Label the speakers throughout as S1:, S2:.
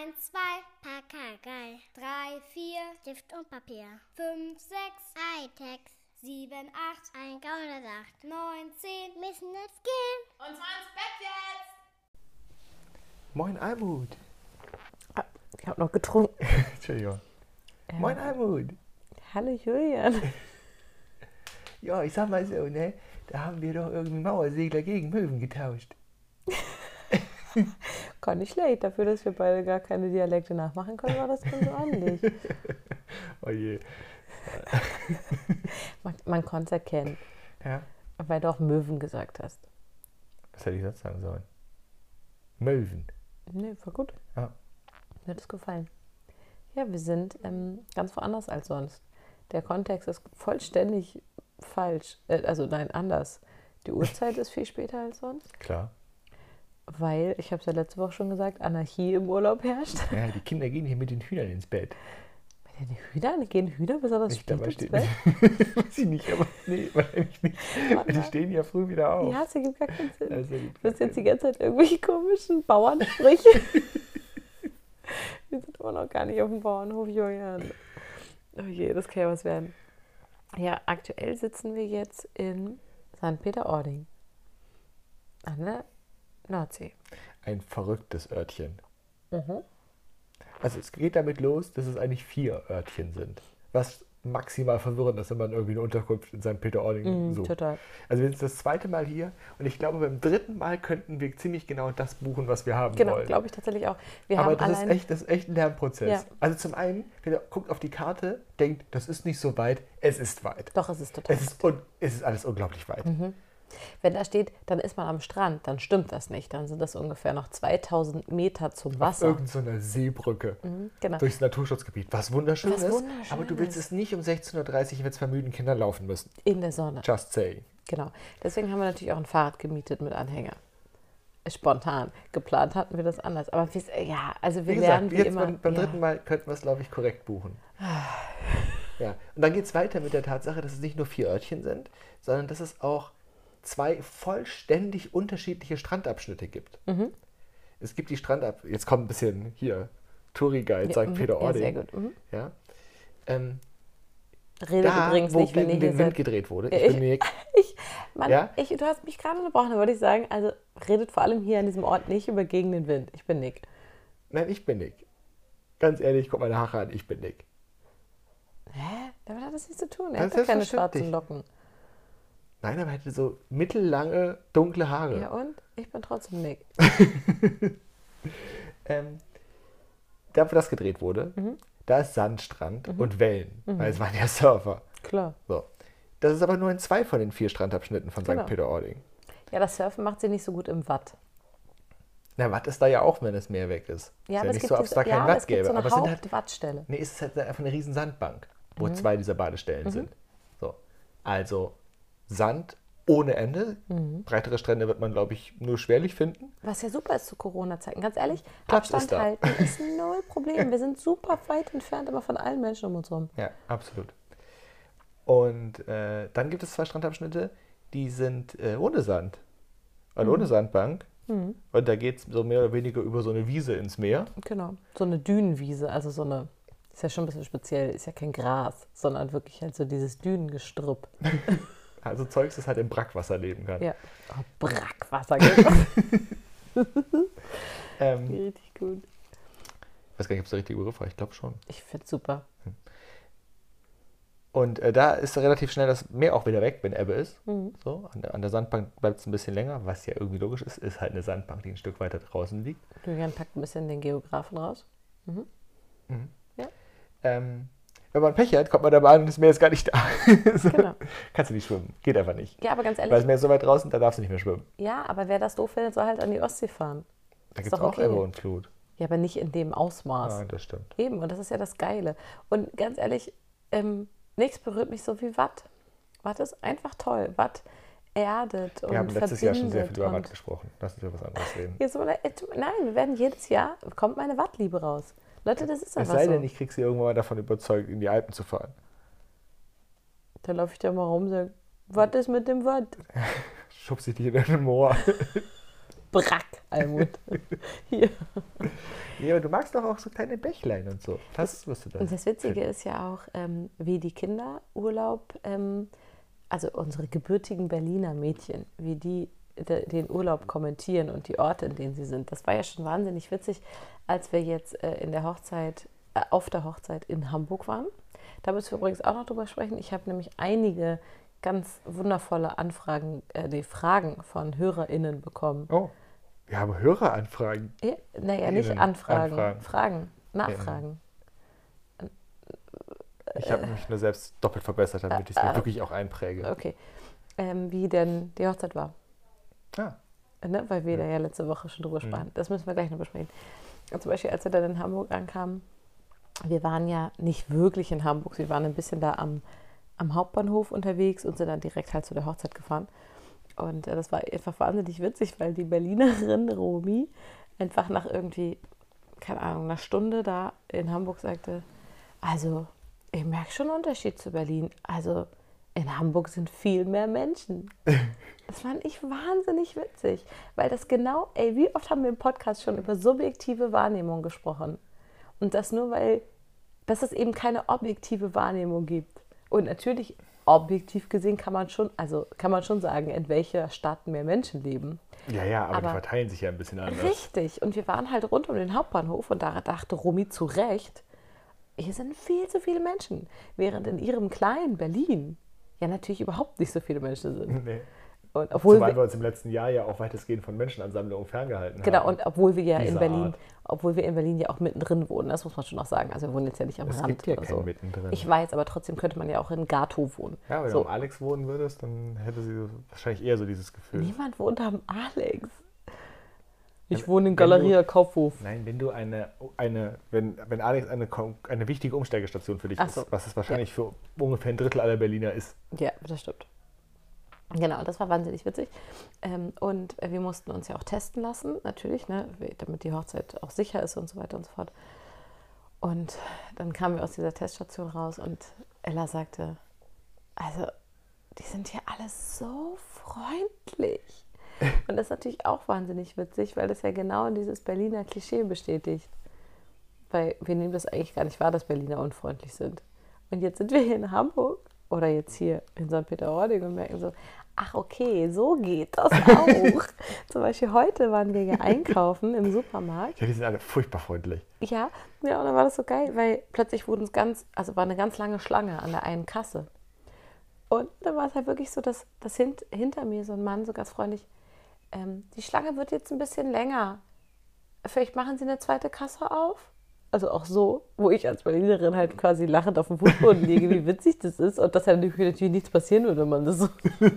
S1: 1, 2, Pakagei. 3, 4, Stift und Papier. 5, 6, Hightech. 7, 8, ein Gaunersacht. 9, 10, müssen jetzt gehen.
S2: Und zwar ins Bett jetzt!
S3: Moin Almut.
S4: Ich habe noch getrunken.
S3: Entschuldigung. Moin Almut.
S4: Hallo Julian.
S3: Ja, ich sag mal so, ne? Da haben wir doch irgendwie Mauersegler gegen Möwen getauscht.
S4: Gar nicht schlecht. Dafür, dass wir beide gar keine Dialekte nachmachen können, war das ganz ordentlich.
S3: Oh je.
S4: Man, man konnte es erkennen,
S3: Ja.
S4: weil du auch Möwen gesagt hast.
S3: Was hätte ich sonst sagen sollen? Möwen.
S4: Nee, war gut.
S3: Ja.
S4: Mir hat es gefallen. Ja, wir sind ähm, ganz woanders als sonst. Der Kontext ist vollständig falsch. Äh, also nein, anders. Die Uhrzeit ist viel später als sonst,
S3: Klar.
S4: Weil, ich habe es ja letzte Woche schon gesagt, Anarchie im Urlaub herrscht.
S3: Ja, die Kinder gehen hier mit den Hühnern ins Bett.
S4: Bei den Hühnern gehen Hühner besonders
S3: Nicht
S4: spät ins
S3: steht.
S4: Bett?
S3: Weiß ich nicht, aber nee, wahrscheinlich nicht. Weil die stehen ja früh wieder auf.
S4: Ja, es ergibt gar keinen Sinn.
S3: Also, die-
S4: Du hast jetzt die ganze Zeit irgendwelche komischen Bauernsprüche. Wir sind immer noch gar nicht auf dem Bauernhof, Julian. Oh je, das kann ja was werden. Ja, aktuell sitzen wir jetzt in St. Peter-Ording. An der Nordsee.
S3: Ein verrücktes Örtchen.
S4: Mhm.
S3: Also es geht damit los, dass es eigentlich vier Örtchen sind. Was maximal verwirrend ist, wenn man irgendwie eine Unterkunft in St. Peter-Ording
S4: Mhm,
S3: sucht.
S4: total.
S3: Also wir sind das zweite Mal hier und ich glaube, beim dritten Mal könnten wir ziemlich genau das buchen, was wir haben
S4: Genau,
S3: wollen.
S4: glaube ich tatsächlich auch. Wir
S3: Aber das ist, echt, das ist echt ein Lernprozess.
S4: Ja.
S3: Also zum einen, wenn ihr guckt auf die Karte, denkt, das ist nicht so weit, es ist weit.
S4: Doch, es ist total.
S3: Es ist, un es ist alles unglaublich weit.
S4: Wenn da steht, dann ist man am Strand, dann stimmt das nicht. Dann sind das ungefähr noch 2000 Meter zum Wasser.
S3: Irgend so eine Seebrücke
S4: genau.
S3: durchs Naturschutzgebiet. Was wunderschön
S4: Was
S3: ist.
S4: wunderschön
S3: aber du willst es nicht um 16.30 Uhr, wenn es vermüden Kinder laufen müssen.
S4: In der Sonne.
S3: Just say.
S4: Genau. Deswegen haben wir natürlich auch ein Fahrrad gemietet mit Anhänger. Spontan. Geplant hatten wir das anders. Aber ja, also wir
S3: Wie
S4: lernen
S3: gesagt,
S4: wie
S3: jetzt
S4: immer.
S3: beim, beim
S4: ja.
S3: dritten Mal könnten wir es, glaube ich, korrekt buchen. Ja. Und dann geht es weiter mit der Tatsache, dass es nicht nur vier Örtchen sind, sondern dass es auch zwei vollständig unterschiedliche Strandabschnitte gibt.
S4: Mhm.
S3: Es gibt die Strandab... Jetzt kommt ein bisschen hier, Touri-Guide,
S4: Ja,
S3: St.
S4: mhm.
S3: Peter-Ording.
S4: Ja, sehr gut. Mhm.
S3: Ja. Ähm,
S4: Redet
S3: da,
S4: übrigens
S3: wo
S4: nicht, wenn
S3: gegen den Wind
S4: seid.
S3: gedreht wurde. Ich
S4: ich-
S3: bin Nick.
S4: Ich, Mann,
S3: Ja?
S4: ich, du hast mich gerade unterbrochen, da wollte ich sagen, also redet vor allem hier an diesem Ort nicht über gegen den Wind. Ich bin Nick.
S3: Nein, ich bin Nick. Ganz ehrlich, guck meine Haare an, ich bin Nick.
S4: Hä? Damit hat das nichts zu tun. Er
S3: Das
S4: hat doch keine schwarzen Locken.
S3: Nein, aber er hatte so mittellange, dunkle Haare.
S4: Ja, und? Ich bin trotzdem Nick.
S3: ähm, da wo das gedreht wurde,
S4: Mhm.
S3: da ist Sandstrand und Wellen, weil es waren ja Surfer.
S4: Klar.
S3: So. Das ist aber nur in zwei von den vier Strandabschnitten von
S4: Genau.
S3: St. Peter-Ording.
S4: Ja, das Surfen macht sie nicht so gut im Watt.
S3: Na, Watt ist da ja auch, wenn das Meer weg ist.
S4: Ja,
S3: ist
S4: aber
S3: ja
S4: es
S3: nicht so, ob es da kein
S4: ja, aber
S3: Watt gäbe.
S4: so
S3: aber es sind halt,
S4: Hauptwattstelle.
S3: nee, es ist halt einfach eine riesen Sandbank, wo
S4: Mhm.
S3: zwei dieser Badestellen sind. So. Also Sand ohne Ende.
S4: Mhm.
S3: Breitere Strände wird man, glaube ich, nur schwerlich finden.
S4: Was ja super ist zu Corona-Zeiten. Ganz ehrlich,
S3: Platz
S4: Abstand
S3: ist
S4: halten ist null Problem. Wir sind super weit entfernt, aber von allen Menschen um uns rum.
S3: Ja, absolut. Und äh, dann gibt es zwei Strandabschnitte, die sind äh, ohne Sand. Also ohne Sandbank. Und da geht es so mehr oder weniger über so eine Wiese ins Meer.
S4: Genau. So eine Dünenwiese, also so eine, ist ja schon ein bisschen speziell, ist ja kein Gras, sondern wirklich halt so dieses Dünengestrüpp.
S3: Also Zeugs, das halt im Brackwasser leben kann.
S4: Ja. Oh, Brackwasser, genau.
S3: Ähm,
S4: Richtig gut.
S3: ich weiß gar nicht, ob es der richtige Begriff war. Ich glaube schon.
S4: Ich find's super.
S3: Und äh, da ist relativ schnell das Meer auch wieder weg, wenn Ebbe ist.
S4: Mhm.
S3: So, an, der, an der Sandbank bleibt es ein bisschen länger, was ja irgendwie logisch ist. Ist halt eine Sandbank, die ein Stück weiter draußen liegt.
S4: Julian packt ein bisschen den Geografen raus.
S3: Ähm, wenn man Pech hat, kommt man da mal an und das Meer ist gar nicht da. so,
S4: Genau.
S3: Kannst du nicht schwimmen. Geht einfach nicht.
S4: Ja, aber ganz
S3: Weil
S4: ehrlich,
S3: das Meer ist so weit draußen, da darfst du nicht mehr schwimmen.
S4: ja, aber wer das doof findet, soll halt an die Ostsee fahren.
S3: Da
S4: Ist
S3: gibt es
S4: doch
S3: auch
S4: okay.
S3: Ebbe und Flut.
S4: Ja, aber nicht in dem Ausmaß.
S3: Ah, das stimmt.
S4: Eben, und das ist ja das Geile. Und ganz ehrlich, ähm, nichts berührt mich so wie Watt. Watt ist einfach toll. Watt erdet und
S3: Wir haben letztes Jahr schon sehr viel über Watt gesprochen. Lass uns über was anderes reden.
S4: Jetzt, äh, nein, wir werden jedes Jahr, kommt meine Wattliebe raus. Leute, das ist
S3: Es
S4: einfach
S3: sei
S4: so.
S3: denn, ich krieg sie irgendwann mal davon überzeugt, in die Alpen zu fahren.
S4: Da laufe ich da mal rum und sage, was ist mit dem Watt?
S3: Schubst ich dich in ein Moor.
S4: Brack. Almut. Hier.
S3: Ja, aber du magst doch auch so kleine Bächlein und so. Das wirst du dann.
S4: Und das Witzige ist ja auch, ähm, wie die Kinder Urlaub, ähm, also unsere gebürtigen Berliner Mädchen, wie die den Urlaub kommentieren und die Orte, in denen sie sind. Das war ja schon wahnsinnig witzig, als wir jetzt äh, in der Hochzeit, äh, auf der Hochzeit in Hamburg waren. Da müssen wir übrigens auch noch drüber sprechen. Ich habe nämlich einige ganz wundervolle Anfragen, äh, nee, Fragen von HörerInnen bekommen.
S3: Oh, wir haben Höreranfragen.
S4: Ja, naja, nicht
S3: Innen,
S4: Anfragen,
S3: Anfragen.
S4: Fragen, Nachfragen.
S3: Ich habe mich nur selbst doppelt verbessert, damit ich es mir wirklich auch einpräge.
S4: Okay. Ähm, wie denn die Hochzeit war.
S3: Ah,
S4: Ne? Weil wir da ja letzte Woche schon drüber sprachen. Das müssen wir gleich noch besprechen. Und zum Beispiel, als wir dann in Hamburg ankamen, wir waren ja nicht wirklich in Hamburg, wir waren ein bisschen da am, am Hauptbahnhof unterwegs und sind dann direkt halt zu der Hochzeit gefahren. Und äh, das war einfach wahnsinnig witzig, weil die Berlinerin Romi einfach nach irgendwie, keine Ahnung, einer Stunde da in Hamburg sagte, also ich merke schon einen Unterschied zu Berlin. Also in Hamburg sind viel mehr Menschen. Das fand ich wahnsinnig witzig, weil das genau, ey, wie oft haben wir im Podcast schon über subjektive Wahrnehmung gesprochen? Und das nur, weil, dass es eben keine objektive Wahrnehmung gibt. Und natürlich, objektiv gesehen kann man schon, also kann man schon sagen, in welcher Stadt mehr Menschen leben.
S3: ja, ja, aber, die
S4: Aber-
S3: verteilen sich ja ein bisschen anders.
S4: Richtig. Und wir waren halt rund um den Hauptbahnhof und da dachte Romy zu Recht, hier sind viel zu viele Menschen. Während in ihrem kleinen Berlin ja natürlich überhaupt nicht so viele Menschen sind.
S3: Nee.
S4: Und obwohl
S3: Zumal wir
S4: wir,
S3: uns im letzten Jahr ja auch weitestgehend von Menschenansammlungen ferngehalten
S4: genau,
S3: haben.
S4: und obwohl wir ja in Berlin,
S3: Art.
S4: obwohl wir in Berlin ja auch mittendrin wohnen, das muss man schon auch sagen. Also wir wohnen jetzt ja nicht am
S3: es
S4: Rand
S3: gibt ja
S4: oder so.
S3: mittendrin.
S4: Ich weiß, aber trotzdem könnte man ja auch in Gato wohnen.
S3: ja, wenn
S4: so.
S3: du am Alex wohnen würdest, dann hätte sie wahrscheinlich eher so dieses Gefühl.
S4: Niemand wohnt am Alex. Ich
S3: Ja,
S4: wohne in
S3: wenn du-
S4: Galeria Kaufhof.
S3: Nein, wenn du eine, eine wenn, wenn Alex eine, eine wichtige Umsteigestation für dich
S4: so.
S3: ist, was es wahrscheinlich für ungefähr ein Drittel aller Berliner ist.
S4: Ja, das stimmt. Genau, das war wahnsinnig witzig. Ähm, und wir mussten uns ja auch testen lassen, natürlich, ne, damit die Hochzeit auch sicher ist und so weiter und so fort. Und dann kamen wir aus dieser Teststation raus und Ella sagte, also, die sind hier alle so freundlich. Und das ist natürlich auch wahnsinnig witzig, weil das ja genau dieses Berliner Klischee bestätigt. Weil wir nehmen das eigentlich gar nicht wahr, dass Berliner unfreundlich sind. Und jetzt sind wir hier in Hamburg oder jetzt hier in St. Peter-Ording und merken so, ach okay, so geht das auch. Zum Beispiel heute waren wir ja einkaufen im Supermarkt.
S3: Ja, die sind alle furchtbar freundlich.
S4: Ja, ja, und dann war das so geil, weil plötzlich wurden es ganz, also war eine ganz lange Schlange an der einen Kasse. Und dann war es halt wirklich so, dass, dass hint, hinter mir so ein Mann so ganz freundlich, ähm, die Schlange wird jetzt ein bisschen länger. Vielleicht machen Sie eine zweite Kasse auf? Also auch so, wo ich als Berlinerin halt quasi lachend auf dem Fußboden liege, wie witzig das ist und dass natürlich, natürlich nichts passieren würde, wenn man das so.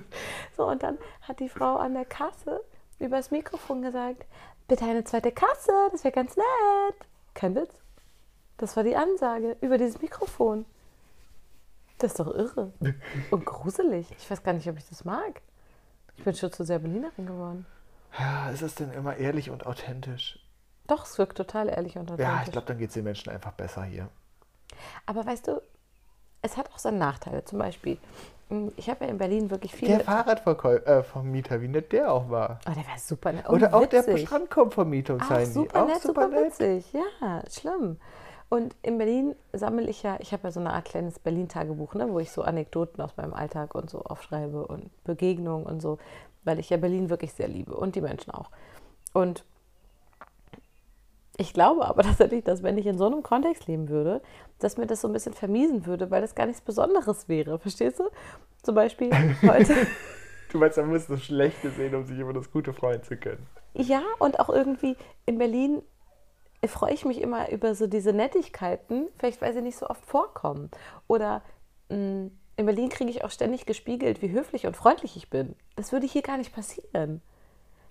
S4: So, und dann hat die Frau an der Kasse übers Mikrofon gesagt, bitte eine zweite Kasse, das wäre ganz nett. Kein Witz. Das war die Ansage über dieses Mikrofon. Das ist doch irre. Und gruselig. Ich weiß gar nicht, ob ich das mag. Ich bin schon zu sehr Berlinerin geworden.
S3: Ja, ist es denn immer ehrlich und authentisch?
S4: Doch, es wirkt total ehrlich und authentisch.
S3: Ja, ich glaube, dann geht es den Menschen einfach besser hier.
S4: Aber weißt du, es hat auch seine Nachteile. Zum Beispiel, mh, ich habe ja in Berlin wirklich
S3: Der
S4: viele...
S3: Fahrradverkäufer, äh, Vermieter, wie nett der auch war.
S4: Oh, der war super nett. und
S3: Oder auch der
S4: witzig.
S3: Strandkorbvermietung
S4: Auch
S3: sein die.
S4: super
S3: Auch
S4: nett,
S3: super
S4: super
S3: nett.
S4: witzig. Ja, schlimm. Und in Berlin sammle ich ja, ich habe ja so eine Art kleines Berlin-Tagebuch, ne, wo ich so Anekdoten aus meinem Alltag und so aufschreibe und Begegnungen und so, weil ich ja Berlin wirklich sehr liebe und die Menschen auch. Und ich glaube aber tatsächlich, dass wenn ich in so einem Kontext leben würde, dass mir das so ein bisschen vermiesen würde, weil das gar nichts Besonderes wäre. Verstehst du? Zum Beispiel heute.
S3: Du meinst, man muss das Schlechte sehen, um sich über das Gute freuen zu können.
S4: Ja, und auch irgendwie in Berlin freue ich mich immer über so diese Nettigkeiten, vielleicht weil sie nicht so oft vorkommen. Oder mh, in Berlin kriege ich auch ständig gespiegelt, wie höflich und freundlich ich bin. Das würde hier gar nicht passieren.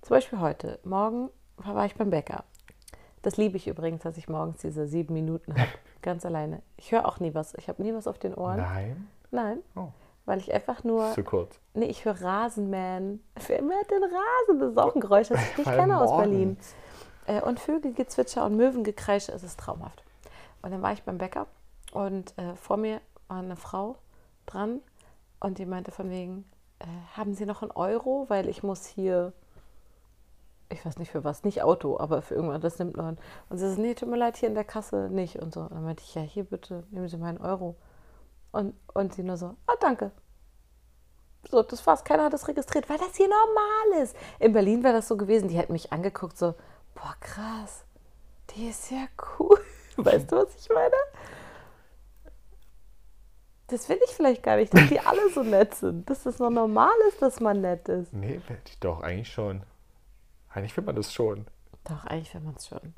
S4: Zum Beispiel heute. Morgen war ich beim Bäcker. Das liebe ich übrigens, dass ich morgens diese sieben Minuten habe. Ganz alleine. Ich höre auch nie was. Ich habe nie was auf den Ohren.
S3: Nein.
S4: Nein.
S3: Oh.
S4: Weil ich einfach nur.
S3: Zu kurz.
S4: Nee, ich höre Rasenman. Wer hört den Rasen? Das ist auch ein Geräusch, das ich nicht kenne aus. Berlin. Äh, und Vögelgezwitscher und Möwengekreisch, es ist traumhaft. Und dann war ich beim Bäcker und äh, vor mir war eine Frau dran und die meinte von wegen, äh, haben Sie noch einen Euro? Weil ich muss hier, ich weiß nicht für was, nicht Auto, aber für irgendwas, das nimmt man. Und sie sagt, nee, tut mir leid, hier in der Kasse nicht. Und so. Und dann meinte ich, ja, hier bitte, nehmen Sie meinen Euro. Und, und sie nur so, ah, danke. So, das war's. Keiner hat das registriert, weil das hier normal ist. In Berlin wäre das so gewesen, die hätten mich angeguckt, so, boah, krass, die ist ja cool. Weißt du, was ich meine? Das will ich vielleicht gar nicht, dass die alle so nett sind. Dass das noch normal ist, dass man nett ist.
S3: Nee, doch, eigentlich schon. Eigentlich will man das schon.
S4: Doch, eigentlich will man es schon.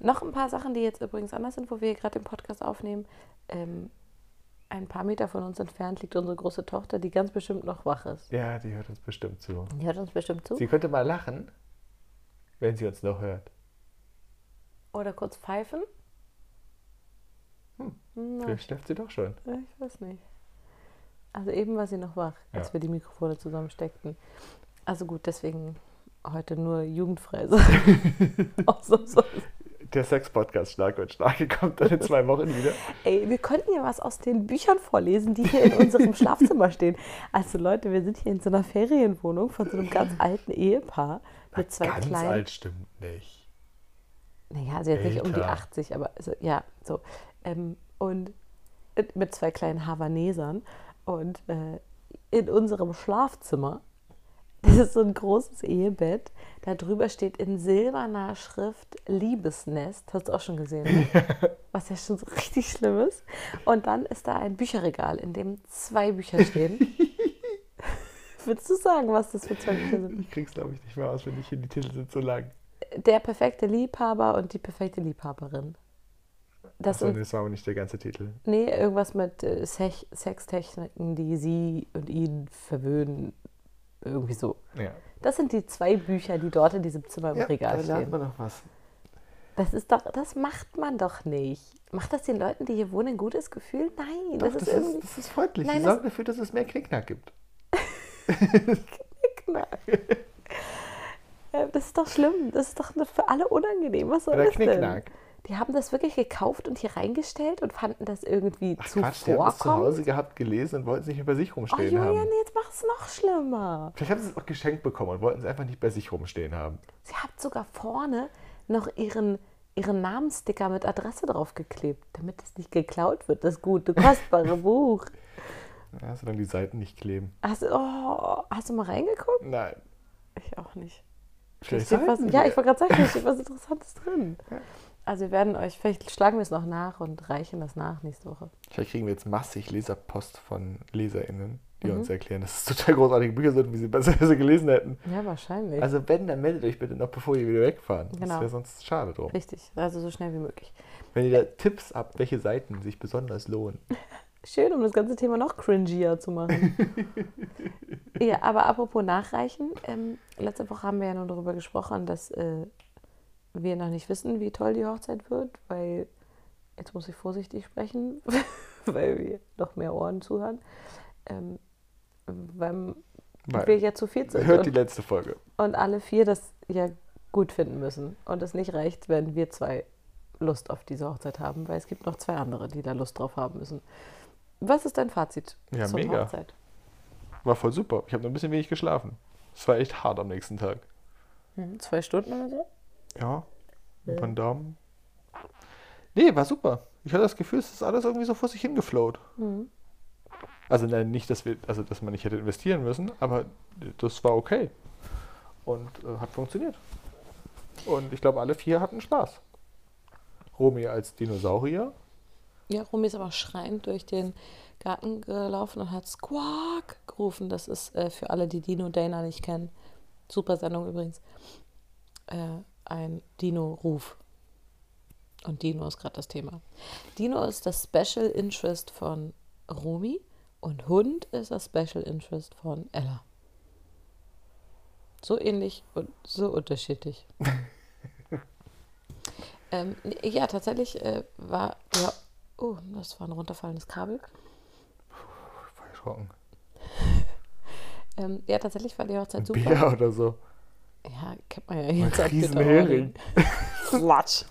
S4: Noch ein paar Sachen, die jetzt übrigens anders sind, wo wir gerade den Podcast aufnehmen. Ähm, ein paar Meter von uns entfernt liegt unsere große Tochter, die ganz bestimmt noch wach ist.
S3: Ja, die hört uns bestimmt zu.
S4: Die hört uns bestimmt zu.
S3: Sie könnte mal lachen, wenn sie uns noch hört.
S4: Oder kurz pfeifen.
S3: Hm.
S4: Na,
S3: Vielleicht schläft sie doch schon.
S4: ich weiß nicht. Also eben war sie noch wach, als
S3: Ja.
S4: wir die Mikrofone zusammensteckten. Also gut, deswegen heute nur jugendfrei sein.
S3: Der Sex-Podcast Schlag und Schlag kommt dann in zwei Wochen wieder.
S4: Ey, wir könnten ja was aus den Büchern vorlesen, die hier in unserem Schlafzimmer stehen. Also Leute, wir sind hier in so einer Ferienwohnung von so einem ganz alten Ehepaar mit zwei
S3: Ganz
S4: kleinen.
S3: alt stimmt nicht.
S4: Naja, sie hat nicht um die
S3: Älter.
S4: 80, aber so, ja, so. Ähm, und mit zwei kleinen Havanesern. Und äh, in unserem Schlafzimmer, das ist so ein großes Ehebett, da drüber steht in silberner Schrift Liebesnest. Hast du auch schon gesehen, ne? was ja schon so richtig schlimm ist. Und dann ist da ein Bücherregal, in dem zwei Bücher stehen. Willst du sagen, was das für zwei Bücher sind?
S3: Ich krieg's, glaube ich, nicht mehr aus, wenn ich hier die Titel sind so lang.
S4: Der perfekte Liebhaber und die perfekte Liebhaberin. Das
S3: Achso, das war aber nicht der ganze Titel.
S4: Nee, irgendwas mit äh, Sextechniken, die sie und ihn verwöhnen. Irgendwie so.
S3: Ja.
S4: Das sind die zwei Bücher, die dort in diesem Zimmer im
S3: ja
S4: Regal
S3: da lernt
S4: stehen.
S3: man noch was.
S4: Das ist doch, das macht man doch nicht. Macht das den Leuten, die hier wohnen, ein gutes Gefühl? Nein,
S3: Doch,
S4: das, ist
S3: das,
S4: irgendwie
S3: ist, das ist freundlich.
S4: Nein,
S3: Sie
S4: das-
S3: sorgen dafür, dass es mehr Knickknack gibt.
S4: Knickknack. Ja, das ist doch schlimm. Das ist doch für alle unangenehm. Was soll
S3: Oder
S4: das denn?
S3: Knickknack.
S4: Die haben das wirklich gekauft und hier reingestellt und fanden das irgendwie
S3: Ach Quatsch, die haben es zu. Hause gehabt, gelesen und wollten es nicht mehr bei sich
S4: Oh
S3: rumstehen
S4: Julian,
S3: haben.
S4: jetzt mach es noch schlimmer.
S3: Vielleicht haben sie es auch geschenkt bekommen und wollten es einfach nicht bei sich rumstehen haben.
S4: Sie hat sogar vorne noch ihren, ihren Namenssticker mit Adresse draufgeklebt, damit es nicht geklaut wird, das gute, kostbare Buch.
S3: Ja, solange die Seiten nicht kleben.
S4: Hast, du- oh, hast du mal reingeguckt?
S3: Nein.
S4: Ich auch nicht.
S3: Vielleicht
S4: Steht was, ja, ich wollte gerade sagen, da steht was Interessantes drin. Also wir werden euch, vielleicht schlagen wir es noch nach und reichen das nach nächste Woche.
S3: Vielleicht kriegen wir jetzt massig Leserpost von LeserInnen, die
S4: Mhm.
S3: uns erklären, dass es total großartige Bücher sind, wie sie besser sie gelesen hätten.
S4: Ja, wahrscheinlich.
S3: Also wenn, dann meldet euch bitte noch, bevor ihr wieder wegfahren. Das
S4: Genau.
S3: wäre sonst schade drum.
S4: Richtig, also so schnell wie möglich.
S3: Wenn ihr da Tipps habt, welche Seiten sich besonders lohnen.
S4: Schön, um das ganze Thema noch cringier zu machen. ja, aber apropos Nachreichen. Ähm, letzte Woche haben wir ja nur darüber gesprochen, dass äh, wir noch nicht wissen, wie toll die Hochzeit wird, weil, jetzt muss ich vorsichtig sprechen, weil wir noch mehr Ohren zuhören, ähm, weil,
S3: Weil-
S4: wir ja zu viel sind
S3: Hört die
S4: und,
S3: letzte Folge.
S4: und alle vier das ja gut finden müssen und es nicht reicht, wenn wir zwei Lust auf diese Hochzeit haben, weil es gibt noch zwei andere, die da Lust drauf haben müssen. Was ist dein Fazit
S3: Ja,
S4: zur
S3: mega.
S4: Hochzeit?
S3: War voll super. Ich habe nur ein bisschen wenig geschlafen. Es war echt hart am nächsten Tag.
S4: Hm, zwei Stunden oder so?
S3: Ja. Ein paar Daumen. Nee, war super. Ich hatte das Gefühl, es ist alles irgendwie so vor sich hingeflowt.
S4: Mhm.
S3: Also nein, nicht, dass wir, also dass man nicht hätte investieren müssen, aber das war okay. Und äh, hat funktioniert. Und ich glaube, alle vier hatten Spaß. Romy als Dinosaurier.
S4: Ja, Romy ist aber schreiend durch den Garten gelaufen und hat Squawk gerufen. Das ist äh, für alle, die Dino Dana nicht kennen. Super Sendung übrigens. Äh, ein Dino-Ruf. Und Dino ist gerade das Thema. Dino ist das Special Interest von Romy und Hund ist das Special Interest von Ella. So ähnlich und so unterschiedlich. ähm, ja, tatsächlich äh, war ja. Oh, das war ein runterfallendes Kabel.
S3: Voll erschrocken.
S4: Ähm, ja, tatsächlich war die Hochzeit
S3: Ein
S4: super.
S3: Bär oder so.
S4: Ja, kennt man ja
S3: Ein
S4: jetzt. ab
S3: Riesenhering.
S4: Flatsch.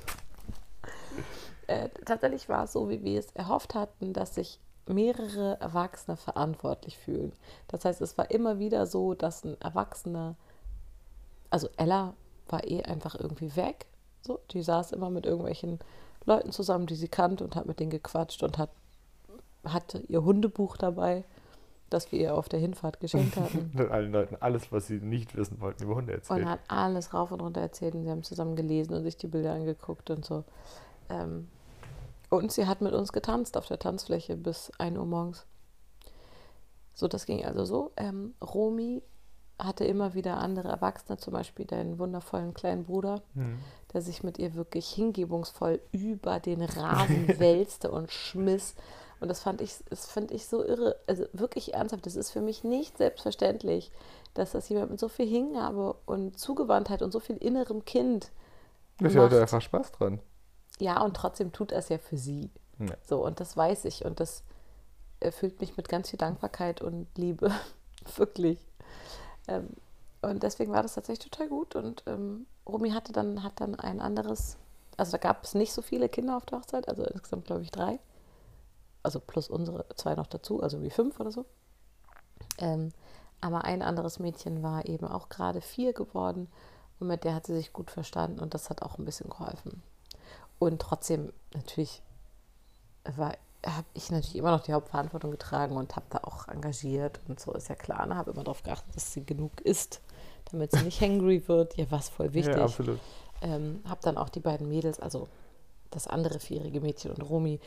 S4: Äh, tatsächlich war es so, wie wir es erhofft hatten, dass sich mehrere Erwachsene verantwortlich fühlen. Das heißt, es war immer wieder so, dass ein Erwachsener, also Ella war eh einfach irgendwie weg. So, die saß immer mit irgendwelchen Leuten zusammen, die sie kannte und hat mit denen gequatscht und hat, hatte ihr Hundebuch dabei, das wir ihr auf der Hinfahrt geschenkt hatten.
S3: Und allen Leuten alles, was sie nicht wissen wollten, über Hunde erzählt.
S4: Und hat alles rauf und runter erzählt und sie haben zusammen gelesen und sich die Bilder angeguckt und so. Ähm, und sie hat mit uns getanzt auf der Tanzfläche bis 1 Uhr morgens. So, das ging also so. Ähm, Romy hatte immer wieder andere Erwachsene, zum Beispiel deinen wundervollen kleinen Bruder,
S3: Hm.
S4: Der sich mit ihr wirklich hingebungsvoll über den Rasen wälzte und schmiss. Und das fand ich, das fand ich so irre. Also wirklich ernsthaft, das ist für mich nicht selbstverständlich, dass das jemand mit so viel Hingabe und Zugewandtheit und so viel innerem Kind
S3: Ich hatte einfach Spaß dran.
S4: Ja, und trotzdem tut er es ja für sie.
S3: Ja.
S4: So, und das weiß ich. Und das erfüllt mich mit ganz viel Dankbarkeit und Liebe. Wirklich. Ähm, und deswegen war das tatsächlich total gut. Und ähm, Romy hatte dann, hat dann ein anderes, also da gab es nicht so viele Kinder auf der Hochzeit, also insgesamt glaube ich drei. Also plus unsere zwei noch dazu, also wie fünf oder so. Ähm, aber ein anderes Mädchen war eben auch gerade vier geworden und mit der hat sie sich gut verstanden und das hat auch ein bisschen geholfen. Und trotzdem, natürlich, habe ich natürlich immer noch die Hauptverantwortung getragen und habe da auch engagiert und so ist ja klar. Ne? Habe immer darauf geachtet, dass sie genug isst, damit sie nicht hangry wird. Ja, was voll wichtig.
S3: Ja, absolut.
S4: Ähm, habe dann auch die beiden Mädels, also das andere vierjährige Mädchen und Romy,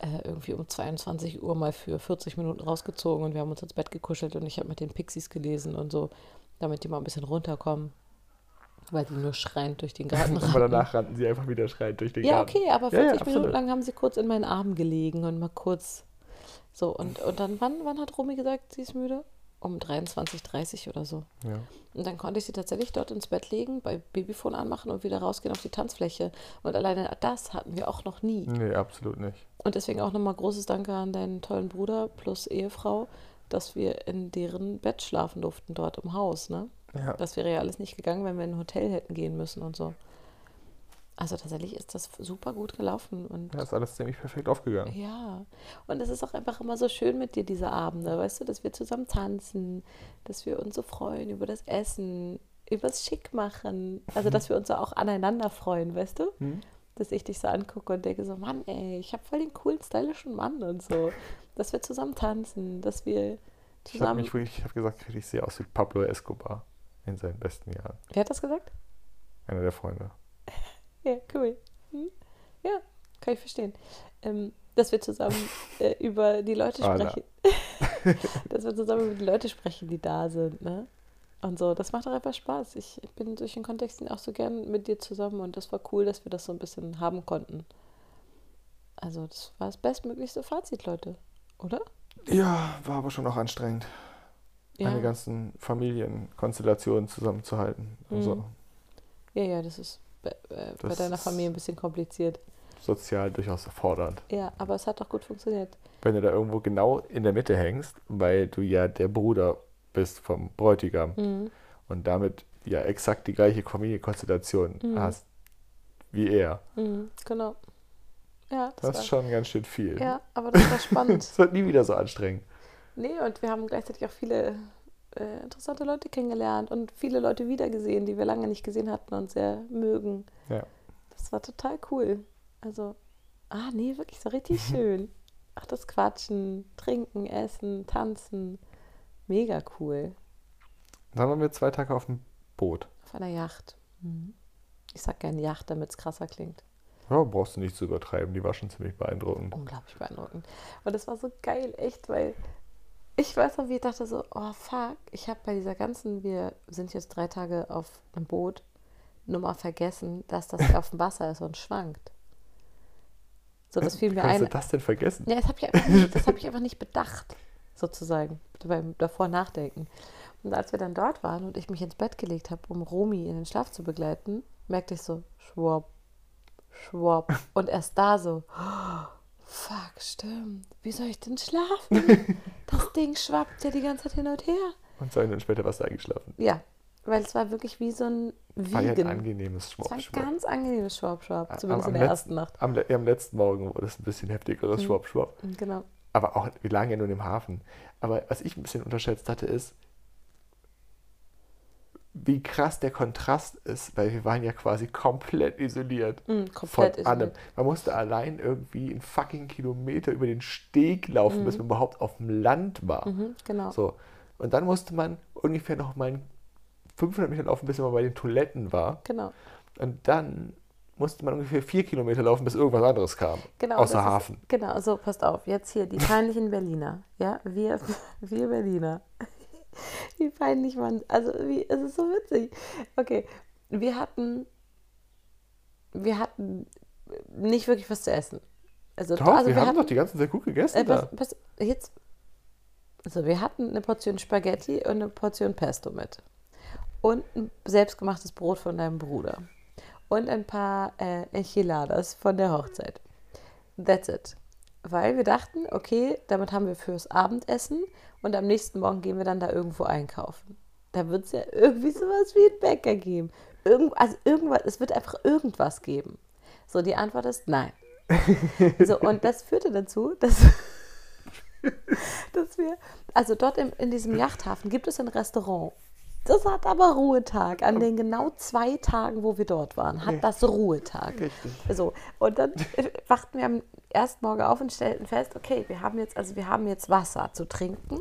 S4: äh, irgendwie um 22 Uhr mal für 40 Minuten rausgezogen und wir haben uns ins Bett gekuschelt und ich habe mit den Pixies gelesen und so, damit die mal ein bisschen runterkommen, weil die nur schreiend durch den Garten
S3: Aber danach rannten sie einfach wieder schreiend durch den
S4: ja,
S3: Garten.
S4: okay, aber
S3: Ja, ja,
S4: 40 Minuten lang haben sie kurz in meinen Armen gelegen und mal kurz so. Und, und dann, wann, wann hat Romy gesagt, sie ist müde? Um 23.30 oder so.
S3: Ja.
S4: Und dann konnte ich sie tatsächlich dort ins Bett legen, bei Babyphone anmachen und wieder rausgehen auf die Tanzfläche. Und alleine das hatten wir auch noch nie.
S3: Nee, absolut nicht.
S4: Und deswegen auch nochmal großes Danke an deinen tollen Bruder plus Ehefrau, dass wir in deren Bett schlafen durften dort im Haus. Ne?
S3: Ja.
S4: Das wäre ja alles nicht gegangen, wenn wir in ein Hotel hätten gehen müssen und so. Also tatsächlich ist das super gut gelaufen und
S3: ja, ist alles ziemlich perfekt aufgegangen.
S4: ja, und es ist auch einfach immer so schön mit dir, diese Abende, weißt du, dass wir zusammen tanzen, dass wir uns so freuen über das Essen, über das Schickmachen. Also, dass wir uns so auch aneinander freuen, weißt du?
S3: Hm?
S4: Dass ich dich so angucke und denke so, Mann, ey, ich habe voll den coolen, stylischen Mann und so. Dass wir zusammen tanzen, dass wir
S3: Ich habe
S4: zusammen...
S3: mich wirklich, ich habe gesagt, ich sehe aus wie Pablo Escobar in seinen besten Jahren.
S4: Wer hat das gesagt?
S3: Einer der Freunde.
S4: Ja, cool. Hm? Ja, kann ich verstehen. Ähm, dass wir zusammen äh, über die Leute
S3: Anna.
S4: sprechen. dass wir zusammen über die Leute sprechen, die da sind, ne? Und so, das macht doch einfach Spaß. Ich, bin durch den Kontexten auch so gern mit dir zusammen und das war cool, dass wir das so ein bisschen haben konnten. Also, das war das bestmöglichste Fazit, Leute. Oder?
S3: Ja, war aber schon auch anstrengend,
S4: Ja.
S3: meine ganzen Familienkonstellationen zusammenzuhalten.
S4: Mhm.
S3: Also
S4: ja, ja, das ist bei, äh, deiner Familie ein bisschen kompliziert.
S3: sozial durchaus fordernd.
S4: Ja, aber es hat doch gut funktioniert.
S3: Wenn du da irgendwo genau in der Mitte hängst, weil du ja der Bruder bist vom Bräutigam
S4: Mhm.
S3: und damit ja exakt die gleiche Familienkonstellation
S4: Mhm.
S3: hast wie er.
S4: Mhm, genau. Ja, das,
S3: Das ist schon ganz schön viel.
S4: ja, aber das war spannend.
S3: Es wird nie wieder so anstrengend.
S4: Nee, und wir haben gleichzeitig auch viele äh, interessante Leute kennengelernt und viele Leute wiedergesehen, die wir lange nicht gesehen hatten und sehr mögen.
S3: Ja.
S4: Das war total cool. Also, ah, nee, wirklich so richtig schön. Ach, das Quatschen, Trinken, Essen, Tanzen. Mega cool.
S3: Dann waren wir zwei Tage auf dem Boot.
S4: Auf einer Yacht. Mhm. Ich sag gerne Yacht, damit es krasser klingt.
S3: Ja, brauchst du nicht zu übertreiben, die war schon ziemlich beeindruckend.
S4: unglaublich beeindruckend. Und das war so geil, echt, weil ich weiß noch, wie ich dachte so, oh fuck, ich habe bei dieser ganzen, wir sind jetzt drei Tage auf einem Boot, Nummer vergessen, dass das auf dem Wasser ist und schwankt. So, das fiel mir
S3: kannst
S4: ein.
S3: du das denn vergessen?
S4: Ja, das habe ich, einfach nicht- das hab ich einfach nicht bedacht, sozusagen, beim davor nachdenken. Und als wir dann dort waren und ich mich ins Bett gelegt habe, um Romy in den Schlaf zu begleiten, merkte ich so, schwupp, schwupp. Und erst da so, oh, fuck, stimmt. Wie soll ich denn schlafen? Das Ding schwappt ja die ganze Zeit hin und her.
S3: Und zwei Minuten später warst du eingeschlafen.
S4: Ja, weil es war wirklich wie so ein
S3: War ja ein
S4: Wiegen.
S3: angenehmes
S4: es war ein ganz angenehmes Schwab, Schwab,
S3: Am-
S4: zumindest
S3: am
S4: in der
S3: letz-
S4: ersten Nacht.
S3: Am, am letzten Morgen wurde es ein bisschen heftigeres
S4: Mhm.
S3: Schwab, Schwab.
S4: Genau.
S3: Aber auch, wir lagen ja nur im Hafen. Aber was ich ein bisschen unterschätzt hatte, ist, wie krass der Kontrast ist, weil wir waren ja quasi komplett isoliert
S4: Mm,
S3: von
S4: komplett
S3: allem.
S4: isoliert.
S3: Man musste allein irgendwie einen fucking Kilometer über den Steg laufen, bis man überhaupt auf dem Land war.
S4: Mhm, genau.
S3: So. Und dann musste man ungefähr noch mal 500 Meter laufen, bis man bei den Toiletten war.
S4: Genau.
S3: Und dann musste man ungefähr vier Kilometer laufen, bis irgendwas anderes kam.
S4: Genau,
S3: außer
S4: das ist-
S3: Hafen.
S4: Genau, so passt auf. Jetzt hier die peinlichen Berliner. Ja, wir, wir Berliner. Wie peinlich man. Also, wie, es ist so witzig. Okay, wir hatten. Wir hatten nicht wirklich was zu essen. Also,
S3: Doch,
S4: also
S3: wir, haben
S4: hatten,
S3: doch die ganze Zeit gut gegessen
S4: äh, pass, pass, jetzt. Also, wir hatten eine Portion Spaghetti und eine Portion Pesto mit. Und ein selbstgemachtes Brot von deinem Bruder. Und ein paar äh, Enchiladas von der Hochzeit. That's it. Weil wir dachten, okay, damit haben wir fürs Abendessen und am nächsten Morgen gehen wir dann da irgendwo einkaufen. Da wird es ja irgendwie sowas wie einen Bäcker geben. Irgend, also irgendwas, es wird einfach irgendwas geben. So, die Antwort ist nein. So, und das führte dazu, dass, dass wir, also dort im, in diesem Yachthafen gibt es ein Restaurant. Das hat aber Ruhetag. An den genau zwei Tagen, wo wir dort waren, hat das Ruhetag.
S3: Richtig.
S4: So, und dann wachten wir am ersten Morgen auf und stellten fest, okay, wir haben jetzt, also wir haben jetzt Wasser zu trinken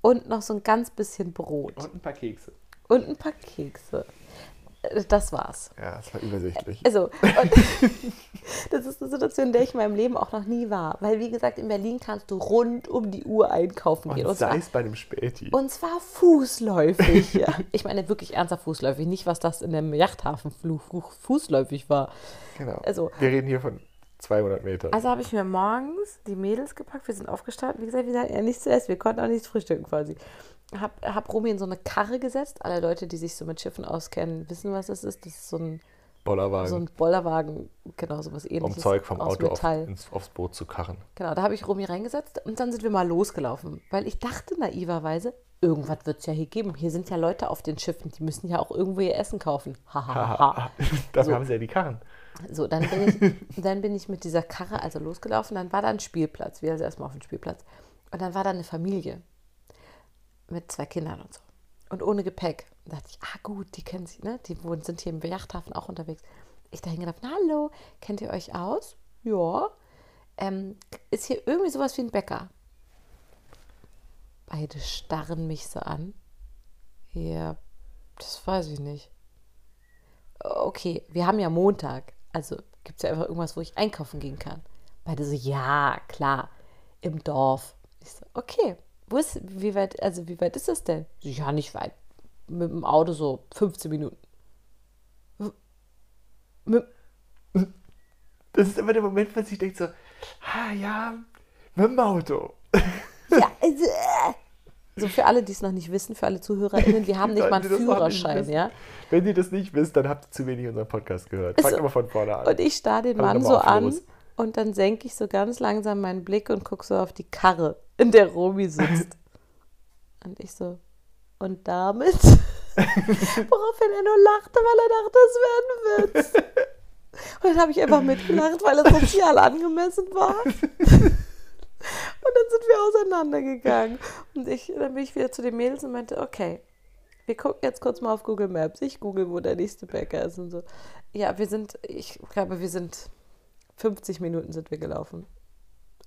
S4: und noch so ein ganz bisschen Brot
S3: Und ein paar Kekse.
S4: und ein paar Kekse. Das war's.
S3: Ja, das war übersichtlich.
S4: Also, das ist eine Situation, in der ich in meinem Leben auch noch nie war. Weil, wie gesagt, in Berlin kannst du rund um die Uhr einkaufen gehen. Und zwar,
S3: sei es bei einem Späti.
S4: und zwar fußläufig. Ja. Ich meine wirklich ernsthaft fußläufig. Nicht, was das in dem Yachthafen fußläufig war.
S3: Genau.
S4: Also-
S3: wir reden hier von 200 Metern.
S4: Also habe ich mir morgens die Mädels gepackt. Wir sind aufgestanden. Wie gesagt, wir hatten ja nichts zu essen. Wir konnten auch nichts frühstücken quasi. Hab, hab Romy in so eine Karre gesetzt. Alle Leute, die sich so mit Schiffen auskennen, wissen, was das ist. Das ist so ein,
S3: Bollerwagen,
S4: so ein Bollerwagen. Genau, sowas
S3: um
S4: ähnliches.
S3: Zeug vom
S4: aus
S3: Auto auf, ins, aufs Boot zu karren.
S4: Genau, da habe ich Romy reingesetzt und dann sind wir mal losgelaufen. Weil ich dachte naiverweise, irgendwas wird es ja hier geben. Hier sind ja Leute auf den Schiffen, die müssen ja auch irgendwo ihr Essen kaufen. Hahaha.
S3: Dafür haben sie ja die Karren.
S4: So, dann bin, ich, dann bin ich mit dieser Karre also losgelaufen. Dann war da ein Spielplatz. Wir also erstmal auf dem Spielplatz. Und dann war da eine Familie mit zwei Kindern und so. Und ohne Gepäck. Da dachte ich, ah gut, die kennen sich, ne? Die wohnen, sind hier im Yachthafen auch unterwegs. Ich da hingelaufen, hallo, kennt ihr euch aus? Ja. Ähm, ist hier irgendwie sowas wie ein Bäcker? Beide starren mich so an. Ja, das weiß ich nicht. Okay, wir haben ja Montag. Also gibt es ja einfach irgendwas, wo ich einkaufen gehen kann. Beide so, ja, klar, im Dorf. Ich so, okay, wo ist, wie weit, also wie weit ist das denn? Ja, nicht weit. Mit dem Auto so 15 Minuten.
S3: Das ist immer der Moment, wo sich denkt so, ah ja, mit dem Auto.
S4: ja, also, äh. So für alle, die es noch nicht wissen, für alle ZuhörerInnen, wir haben nicht mal einen
S3: das
S4: Führerschein, ja.
S3: Wenn ihr das nicht wisst, dann habt ihr zu wenig unseren Podcast gehört. Fangt
S4: So.
S3: immer von vorne an.
S4: Und ich starr den
S3: Also
S4: Mann so an und dann senke ich so ganz langsam meinen Blick und gucke so auf die Karre, in der Romy sitzt. und ich so, und damit? Woraufhin er nur lachte, weil er dachte, es wäre ein Witz. Und dann habe ich einfach mitgelacht, weil es sozial angemessen war. Und dann sind wir auseinandergegangen. Und ich, dann bin ich wieder zu den Mädels und meinte, okay, wir gucken jetzt kurz mal auf Google Maps. Ich google, wo der nächste Bäcker ist und so. Ja, wir sind, ich glaube, wir sind 50 Minuten sind wir gelaufen.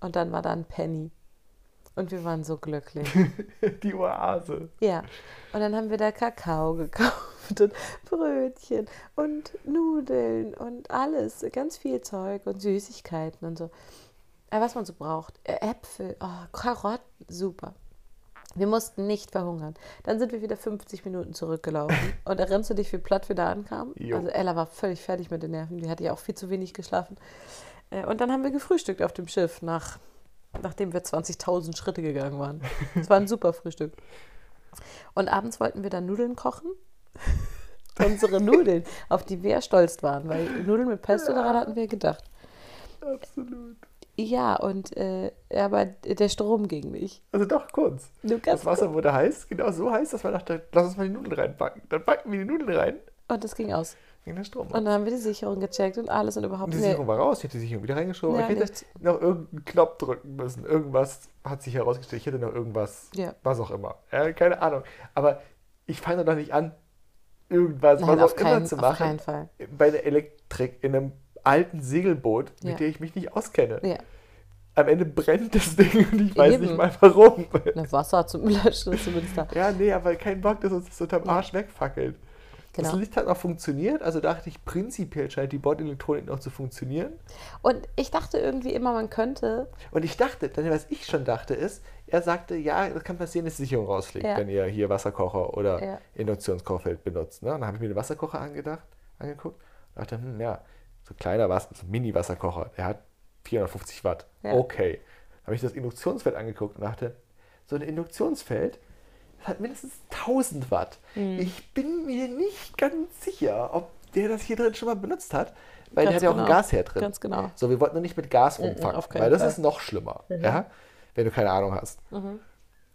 S4: Und dann war da ein Penny. Und wir waren so glücklich.
S3: Die Oase.
S4: Ja. Und dann haben wir da Kakao gekauft und Brötchen und Nudeln und alles. Ganz viel Zeug und Süßigkeiten und so. Äh, Was man so braucht. Äh, Äpfel, oh, Karotten, super. Wir mussten nicht verhungern. Dann sind wir wieder 50 Minuten zurückgelaufen. Und erinnerst du dich, wie platt wir da ankamen?
S3: Jo.
S4: Also Ella war völlig fertig mit den Nerven. Die hatte ja auch viel zu wenig geschlafen. Äh, Und dann haben wir gefrühstückt auf dem Schiff, nach, nachdem wir 20.000 Schritte gegangen waren. Es war ein super Frühstück. Und abends wollten wir dann Nudeln kochen. Unsere Nudeln, auf die wir stolz waren, weil Nudeln mit Pesto, daran hatten wir gedacht.
S3: Absolut.
S4: Ja, und äh, aber der Strom ging nicht.
S3: Also doch, kurz. Das Wasser wurde heiß, genau so heiß, dass man dachte, lass uns mal die Nudeln reinpacken. Dann packen wir die Nudeln rein,
S4: Und es ging aus.
S3: ging der Strom.
S4: Und dann haben wir die Sicherung gecheckt und alles und überhaupt
S3: Und die. Sicherung war raus, ich hätte die Sicherung wieder reingeschoben.
S4: Ja,
S3: ich hätte
S4: nichts.
S3: noch irgendeinen Knopf drücken müssen. Irgendwas hat sich herausgestellt. Ich hätte noch irgendwas,
S4: Ja.
S3: was auch immer. Ja, keine Ahnung. Aber ich fange doch nicht an, irgendwas,
S4: Nein,
S3: was
S4: auf
S3: auch immer
S4: keinen,
S3: zu
S4: auf
S3: machen.
S4: keinen Fall.
S3: Bei der Elektrik in einem alten Segelboot,
S4: Ja.
S3: mit dem ich mich nicht auskenne.
S4: Ja,
S3: Am Ende brennt das Ding und ich weiß
S4: Eben.
S3: nicht mal warum.
S4: ne, Wasser zum Löschen ist zumindest da.
S3: Ja, nee, aber kein Bock, dass uns das unterm
S4: Ja.
S3: Arsch wegfackelt. Das
S4: Genau.
S3: Licht hat noch funktioniert, also dachte ich, prinzipiell scheint die Bordelektronik noch zu funktionieren.
S4: Und ich dachte irgendwie immer, man könnte.
S3: Und ich dachte, dann, was ich schon dachte, ist, er sagte, ja, das kann passieren, dass die Sicherung rausfliegt,
S4: Ja.
S3: wenn ihr hier Wasserkocher oder
S4: Ja.
S3: Induktionskochfeld benutzt. Ne? Und dann habe ich mir den Wasserkocher angedacht, angeguckt und dachte, hm, ja, so kleiner Wasser, so ein Mini-Wasserkocher, der hat 450 Watt.
S4: Ja.
S3: Okay. Habe ich das Induktionsfeld angeguckt und dachte, so ein Induktionsfeld das hat mindestens 1000 Watt.
S4: Mhm.
S3: Ich bin mir nicht ganz sicher, ob der das hier drin schon mal benutzt hat, weil der
S4: Ganz
S3: hat ja auch ein
S4: genau.
S3: Gasherd drin.
S4: Ganz genau.
S3: So, wir wollten nur nicht mit Gas
S4: Mhm,
S3: rumfangen,
S4: keinen
S3: weil das
S4: Fall. Mhm.
S3: ist noch schlimmer, ja? wenn du keine Ahnung hast.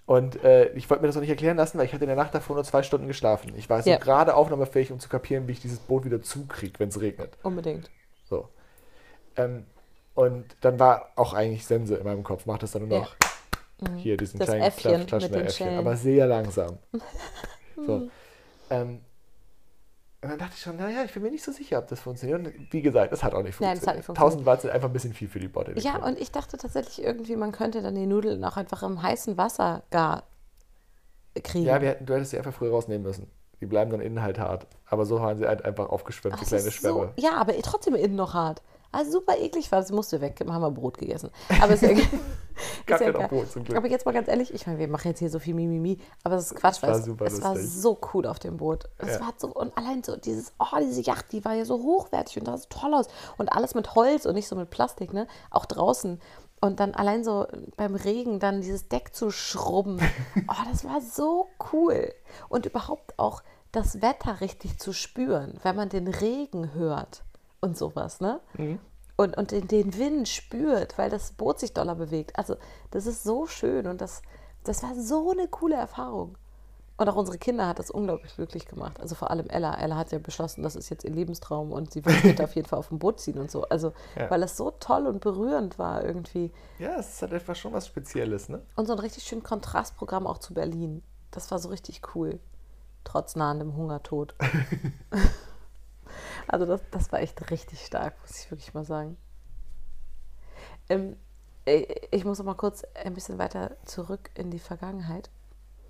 S3: Und äh, ich wollte mir das noch nicht erklären lassen, weil ich hatte in der Nacht davor nur zwei Stunden geschlafen. Ich war so
S4: Ja.
S3: gerade aufnahmefähig, um zu kapieren, wie ich dieses Boot wieder zukriege, wenn es regnet.
S4: Unbedingt.
S3: Ähm, und dann war auch eigentlich Sense in meinem Kopf. Macht es dann nur
S4: Ja.
S3: noch hier diesen
S4: Das
S3: kleinen
S4: Äffchen
S3: Klatsch- Klatschen
S4: mit den
S3: Äffchen, aber sehr langsam. so. Ähm, und dann dachte ich schon, naja, ich bin mir nicht so sicher, ob das funktioniert. Und wie gesagt, das hat auch nicht
S4: Nein,
S3: funktioniert.
S4: das hat nicht funktioniert.
S3: 1000 Watt sind einfach ein bisschen viel für die Bot.
S4: Ja, und ich dachte tatsächlich irgendwie, man könnte dann die Nudeln auch einfach im heißen Wasser gar kriegen.
S3: Ja, wir hätten, du hättest sie einfach früher rausnehmen müssen. Die bleiben dann innen halt hart. Aber so waren sie halt einfach aufgeschwemmt, die
S4: Das
S3: kleine
S4: ist so,
S3: Schwämme.
S4: ja, aber trotzdem innen noch hart. Also super eklig war es, musste weg. Haben wir Brot gegessen. Aber ist ja, ist
S3: Gab
S4: ja egal.
S3: Brot zum Glück.
S4: Aber jetzt mal ganz ehrlich, ich meine, wir machen jetzt hier so viel Mimimi, aber das ist Quatsch, weil
S3: war
S4: es, es war so cool auf dem Boot. Es
S3: Ja.
S4: war so, und allein so dieses, oh, diese Yacht, die war ja so hochwertig und sah so toll aus. Und alles mit Holz und nicht so mit Plastik, ne? Auch draußen. Und dann allein so beim Regen dann dieses Deck zu schrubben. Oh, das war so cool. Und überhaupt auch das Wetter richtig zu spüren, wenn man den Regen hört und sowas, ne? Und, und den, den Wind spürt, weil das Boot sich doller bewegt. Also, das ist so schön und das, das war so eine coole Erfahrung. Und auch unsere Kinder hat das unglaublich glücklich gemacht. Also vor allem Ella. Ella hat ja beschlossen, das ist jetzt ihr Lebenstraum und sie will später auf jeden Fall auf dem Boot ziehen und so. Also,
S3: Ja.
S4: weil es so toll und berührend war irgendwie.
S3: Ja, es ist halt einfach schon was Spezielles, ne?
S4: Und so ein richtig schön Kontrastprogramm auch zu Berlin. Das war so richtig cool. Trotz nahendem Hungertod. also das, das war echt richtig stark, muss ich wirklich mal sagen. Ähm, äh, ich muss noch mal kurz ein bisschen weiter zurück in die Vergangenheit.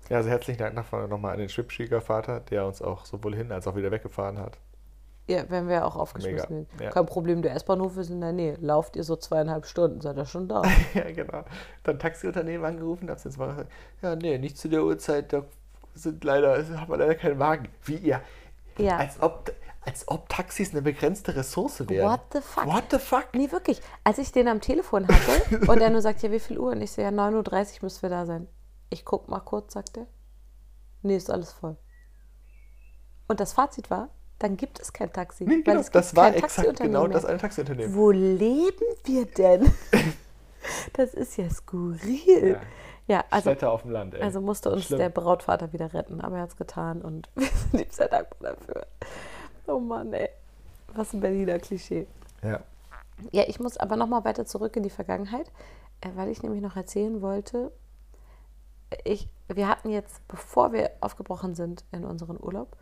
S3: Ja, also herzlichen Dank noch- nochmal an den Schwibschiegervater, der uns auch sowohl hin als auch wieder weggefahren hat.
S4: Ja, werden wir auch aufgeschmissen.
S3: Mega, ja.
S4: Kein Problem, der S-Bahnhof ist in der Nähe. Lauft ihr so zweieinhalb Stunden, seid ihr schon da.
S3: ja, genau. Dann Taxiunternehmen angerufen, hab's jetzt mal gesagt, ja, nee, nicht zu der Uhrzeit, da sind leider, haben wir leider keinen Wagen. Wie ihr?
S4: Ja.
S3: Als ob, als ob Taxis eine begrenzte Ressource wären.
S4: What the fuck?
S3: What the fuck?
S4: Nee, wirklich. Als ich den am Telefon hatte und er nur sagt, ja, wie viel Uhr? Und ich so, ja, 9.30 Uhr müssen wir da sein. Ich guck mal kurz, sagt er. Nee, ist alles voll. Und das Fazit war, dann gibt es kein Taxi.
S3: Nee,
S4: weil
S3: genau,
S4: es gibt
S3: das war
S4: kein
S3: exakt
S4: Taxiunternehmen
S3: genau das eine Taxiunternehmen.
S4: Wo leben wir denn? Das ist ja skurril.
S3: Ja.
S4: Ja, also,
S3: Städte auf dem Land, ey.
S4: also musste uns
S3: Schlimm.
S4: der Brautvater wieder retten, aber er hat es getan und wir sind ihm sehr dankbar dafür. Oh Mann, ey. Was ein Berliner Klischee.
S3: Ja.
S4: Ja, ich muss aber noch mal weiter zurück in die Vergangenheit, äh, weil ich nämlich noch erzählen wollte, ich, wir hatten jetzt, bevor wir aufgebrochen sind in unseren Urlaub,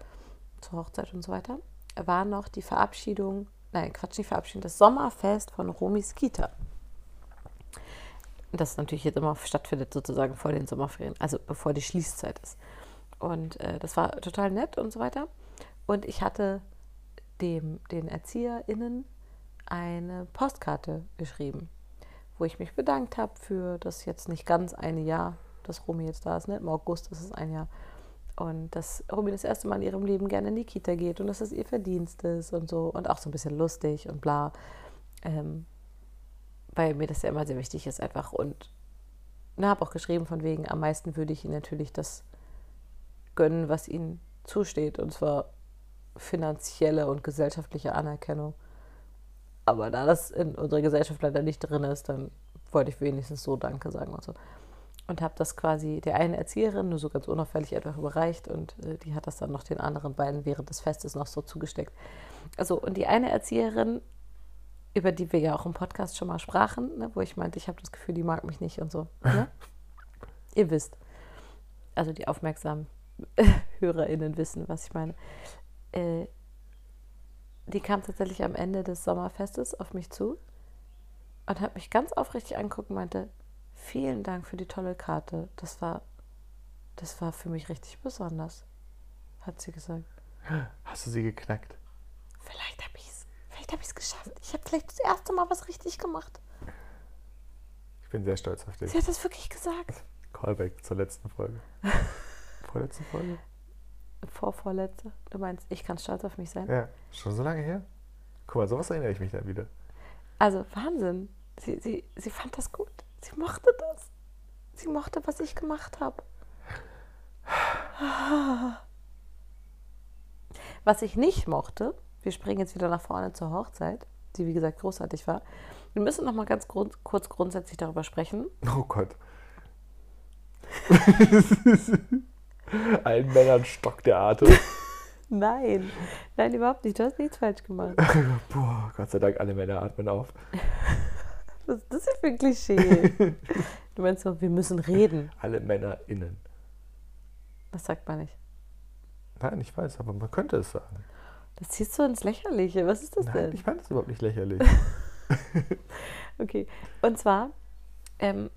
S4: zur Hochzeit und so weiter, war noch die Verabschiedung, nein, Quatsch, nicht Verabschiedung, das Sommerfest von Romis Kita. Das natürlich jetzt immer stattfindet, sozusagen vor den Sommerferien, also bevor die Schließzeit ist. Und äh, das war total nett und so weiter. Und ich hatte dem, den ErzieherInnen eine Postkarte geschrieben, wo ich mich bedankt habe für das jetzt nicht ganz eine Jahr, dass Romy jetzt da ist. Ne? Im August ist es ein Jahr. Und dass Romy das erste Mal in ihrem Leben gerne in die Kita geht und dass es ihr Verdienst ist und so. Und auch so ein bisschen lustig und bla. Ähm, weil mir das ja immer sehr wichtig ist einfach. Und habe auch geschrieben von wegen, am meisten würde ich ihnen natürlich das gönnen, was ihnen zusteht. Und zwar finanzielle und gesellschaftliche Anerkennung. Aber da das in unserer Gesellschaft leider nicht drin ist, dann wollte ich wenigstens so Danke sagen und so. Und habe das quasi der einen Erzieherin nur so ganz unauffällig einfach überreicht und äh, die hat das dann noch den anderen beiden während des Festes noch so zugesteckt. Also, und die eine Erzieherin, über die wir ja auch im Podcast schon mal sprachen, ne, wo ich meinte, ich habe das Gefühl, die mag mich nicht und so. Ne? Ihr wisst. Also die aufmerksamen HörerInnen wissen, was ich meine. Äh, die kam tatsächlich am Ende des Sommerfestes auf mich zu und hat mich ganz aufrichtig angeguckt und meinte, vielen Dank für die tolle Karte. Das war, das war für mich richtig besonders, hat sie gesagt.
S3: Hast du sie geknackt?
S4: Vielleicht habe ich es vielleicht hab ich's geschafft. Ich habe vielleicht das erste Mal was richtig gemacht.
S3: Ich bin sehr stolz auf dich.
S4: Sie hat das wirklich gesagt.
S3: Callback zur letzten Folge. Vorletzte Folge?
S4: Vorvorletzte. Du meinst, ich kann stolz auf mich sein?
S3: Ja, schon so lange her? Guck mal, sowas erinnere ich mich dann wieder.
S4: Also Wahnsinn. Sie, sie, sie fand das gut. Sie mochte das. Sie mochte, was ich gemacht habe. Was ich nicht mochte, wir springen jetzt wieder nach vorne zur Hochzeit, die wie gesagt großartig war. Wir müssen noch mal ganz grund, kurz grundsätzlich darüber sprechen.
S3: Oh Gott. Allen Männern stockt der Atem.
S4: Nein, nein, überhaupt nicht. Du hast nichts falsch gemacht.
S3: Boah, Gott sei Dank, alle Männer atmen auf.
S4: Was ist das denn für ein Klischee? Du meinst so, wir müssen reden.
S3: Alle Männer innen.
S4: Das sagt man nicht.
S3: Nein, ich weiß, aber man könnte es sagen.
S4: Das ziehst du ins Lächerliche. Was ist das
S3: Nein,
S4: denn?
S3: ich fand es überhaupt nicht lächerlich.
S4: Okay, und zwar ähm,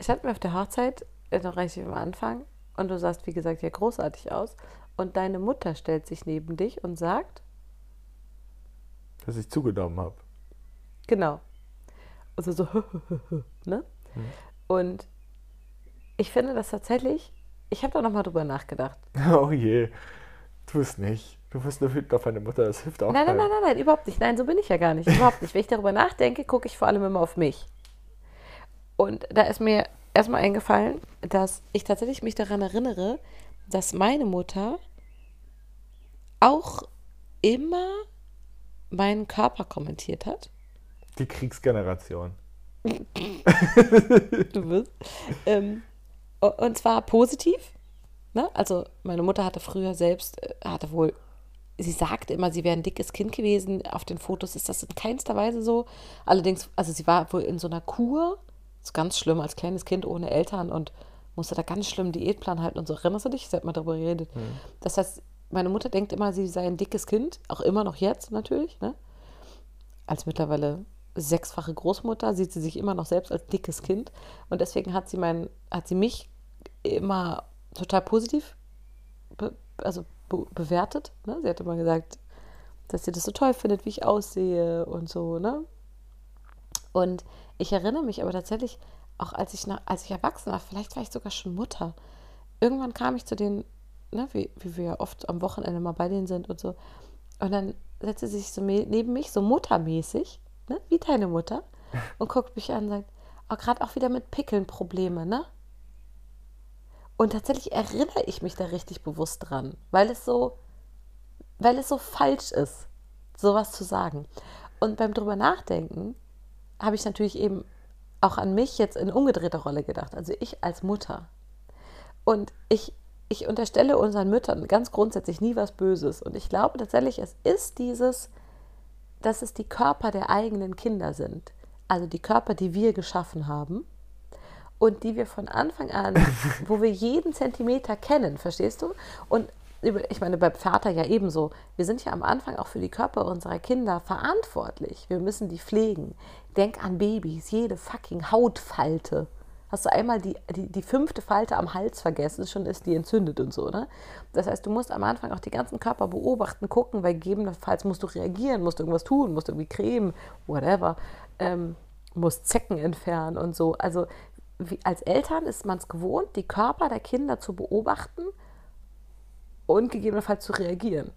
S4: standen wir auf der Hochzeit, äh, noch relativ am Anfang, und du sahst, wie gesagt, ja großartig aus. Und deine Mutter stellt sich neben dich und sagt,
S3: Dass ich zugenommen habe.
S4: genau. Also so, ne? Und ich finde das tatsächlich, ich habe da nochmal drüber nachgedacht.
S3: Oh je. Tu es nicht. Du wirst nur wütend auf deine Mutter, das hilft auch
S4: Nein, nein, nein, nein, nein, überhaupt nicht. Nein, so bin ich ja gar nicht. Überhaupt nicht. Wenn ich darüber nachdenke, gucke ich vor allem immer auf mich. Und da ist mir erstmal eingefallen, dass ich tatsächlich mich daran erinnere, dass meine Mutter auch immer meinen Körper kommentiert hat.
S3: Die Kriegsgeneration.
S4: Du wirst. Ähm, und zwar positiv. Ne? Also meine Mutter hatte früher selbst, äh, hatte wohl, sie sagte immer, sie wäre ein dickes Kind gewesen. Auf den Fotos ist das in keinster Weise so. Allerdings, also sie war wohl in so einer Kur, ist ganz schlimm, als kleines Kind ohne Eltern und musste da ganz schlimm Diätplan halten und so. Erinnerst du dich? Sie hat mal darüber geredet. Das heißt, meine Mutter denkt immer, sie sei ein dickes Kind, auch immer noch jetzt natürlich, ne? als mittlerweile sechsfache Großmutter sieht sie sich immer noch selbst als dickes Kind und deswegen hat sie mein, hat sie mich immer total positiv be, also be, bewertet. Ne? Sie hat immer gesagt, dass sie das so toll findet, wie ich aussehe und so. Ne? Und ich erinnere mich aber tatsächlich, auch als ich, nach, als ich erwachsen war, vielleicht war ich sogar schon Mutter. Irgendwann kam ich zu denen, ne, wie, wie wir ja oft am Wochenende mal bei denen sind und so. Und dann setzte sie sich so neben mich, so muttermäßig, ne, wie deine Mutter, und guckt mich an und sagt, oh, gerade auch wieder mit Pickeln Probleme, ne? Und tatsächlich erinnere ich mich da richtig bewusst dran, weil es so, weil es so falsch ist, sowas zu sagen. Und beim drüber nachdenken habe ich natürlich eben auch an mich jetzt in umgedrehter Rolle gedacht, also ich als Mutter. Und ich, ich unterstelle unseren Müttern ganz grundsätzlich nie was Böses. Und ich glaube tatsächlich, es ist dieses, dass es die Körper der eigenen Kinder sind. Also die Körper, die wir geschaffen haben und die wir von Anfang an, wo wir jeden Zentimeter kennen, verstehst du? Und ich meine, beim Vater ja ebenso. Wir sind ja am Anfang auch für die Körper unserer Kinder verantwortlich. Wir müssen die pflegen. Denk an Babys, jede fucking Hautfalte. Hast du einmal die, die, die fünfte Falte am Hals vergessen, schon ist die entzündet und so, ne? Das heißt, du musst am Anfang auch die ganzen Körper beobachten, gucken, weil gegebenenfalls musst du reagieren, musst irgendwas tun, musst irgendwie cremen, whatever, ähm, musst Zecken entfernen und so. Also wie, als Eltern ist man es gewohnt, die Körper der Kinder zu beobachten und gegebenenfalls zu reagieren.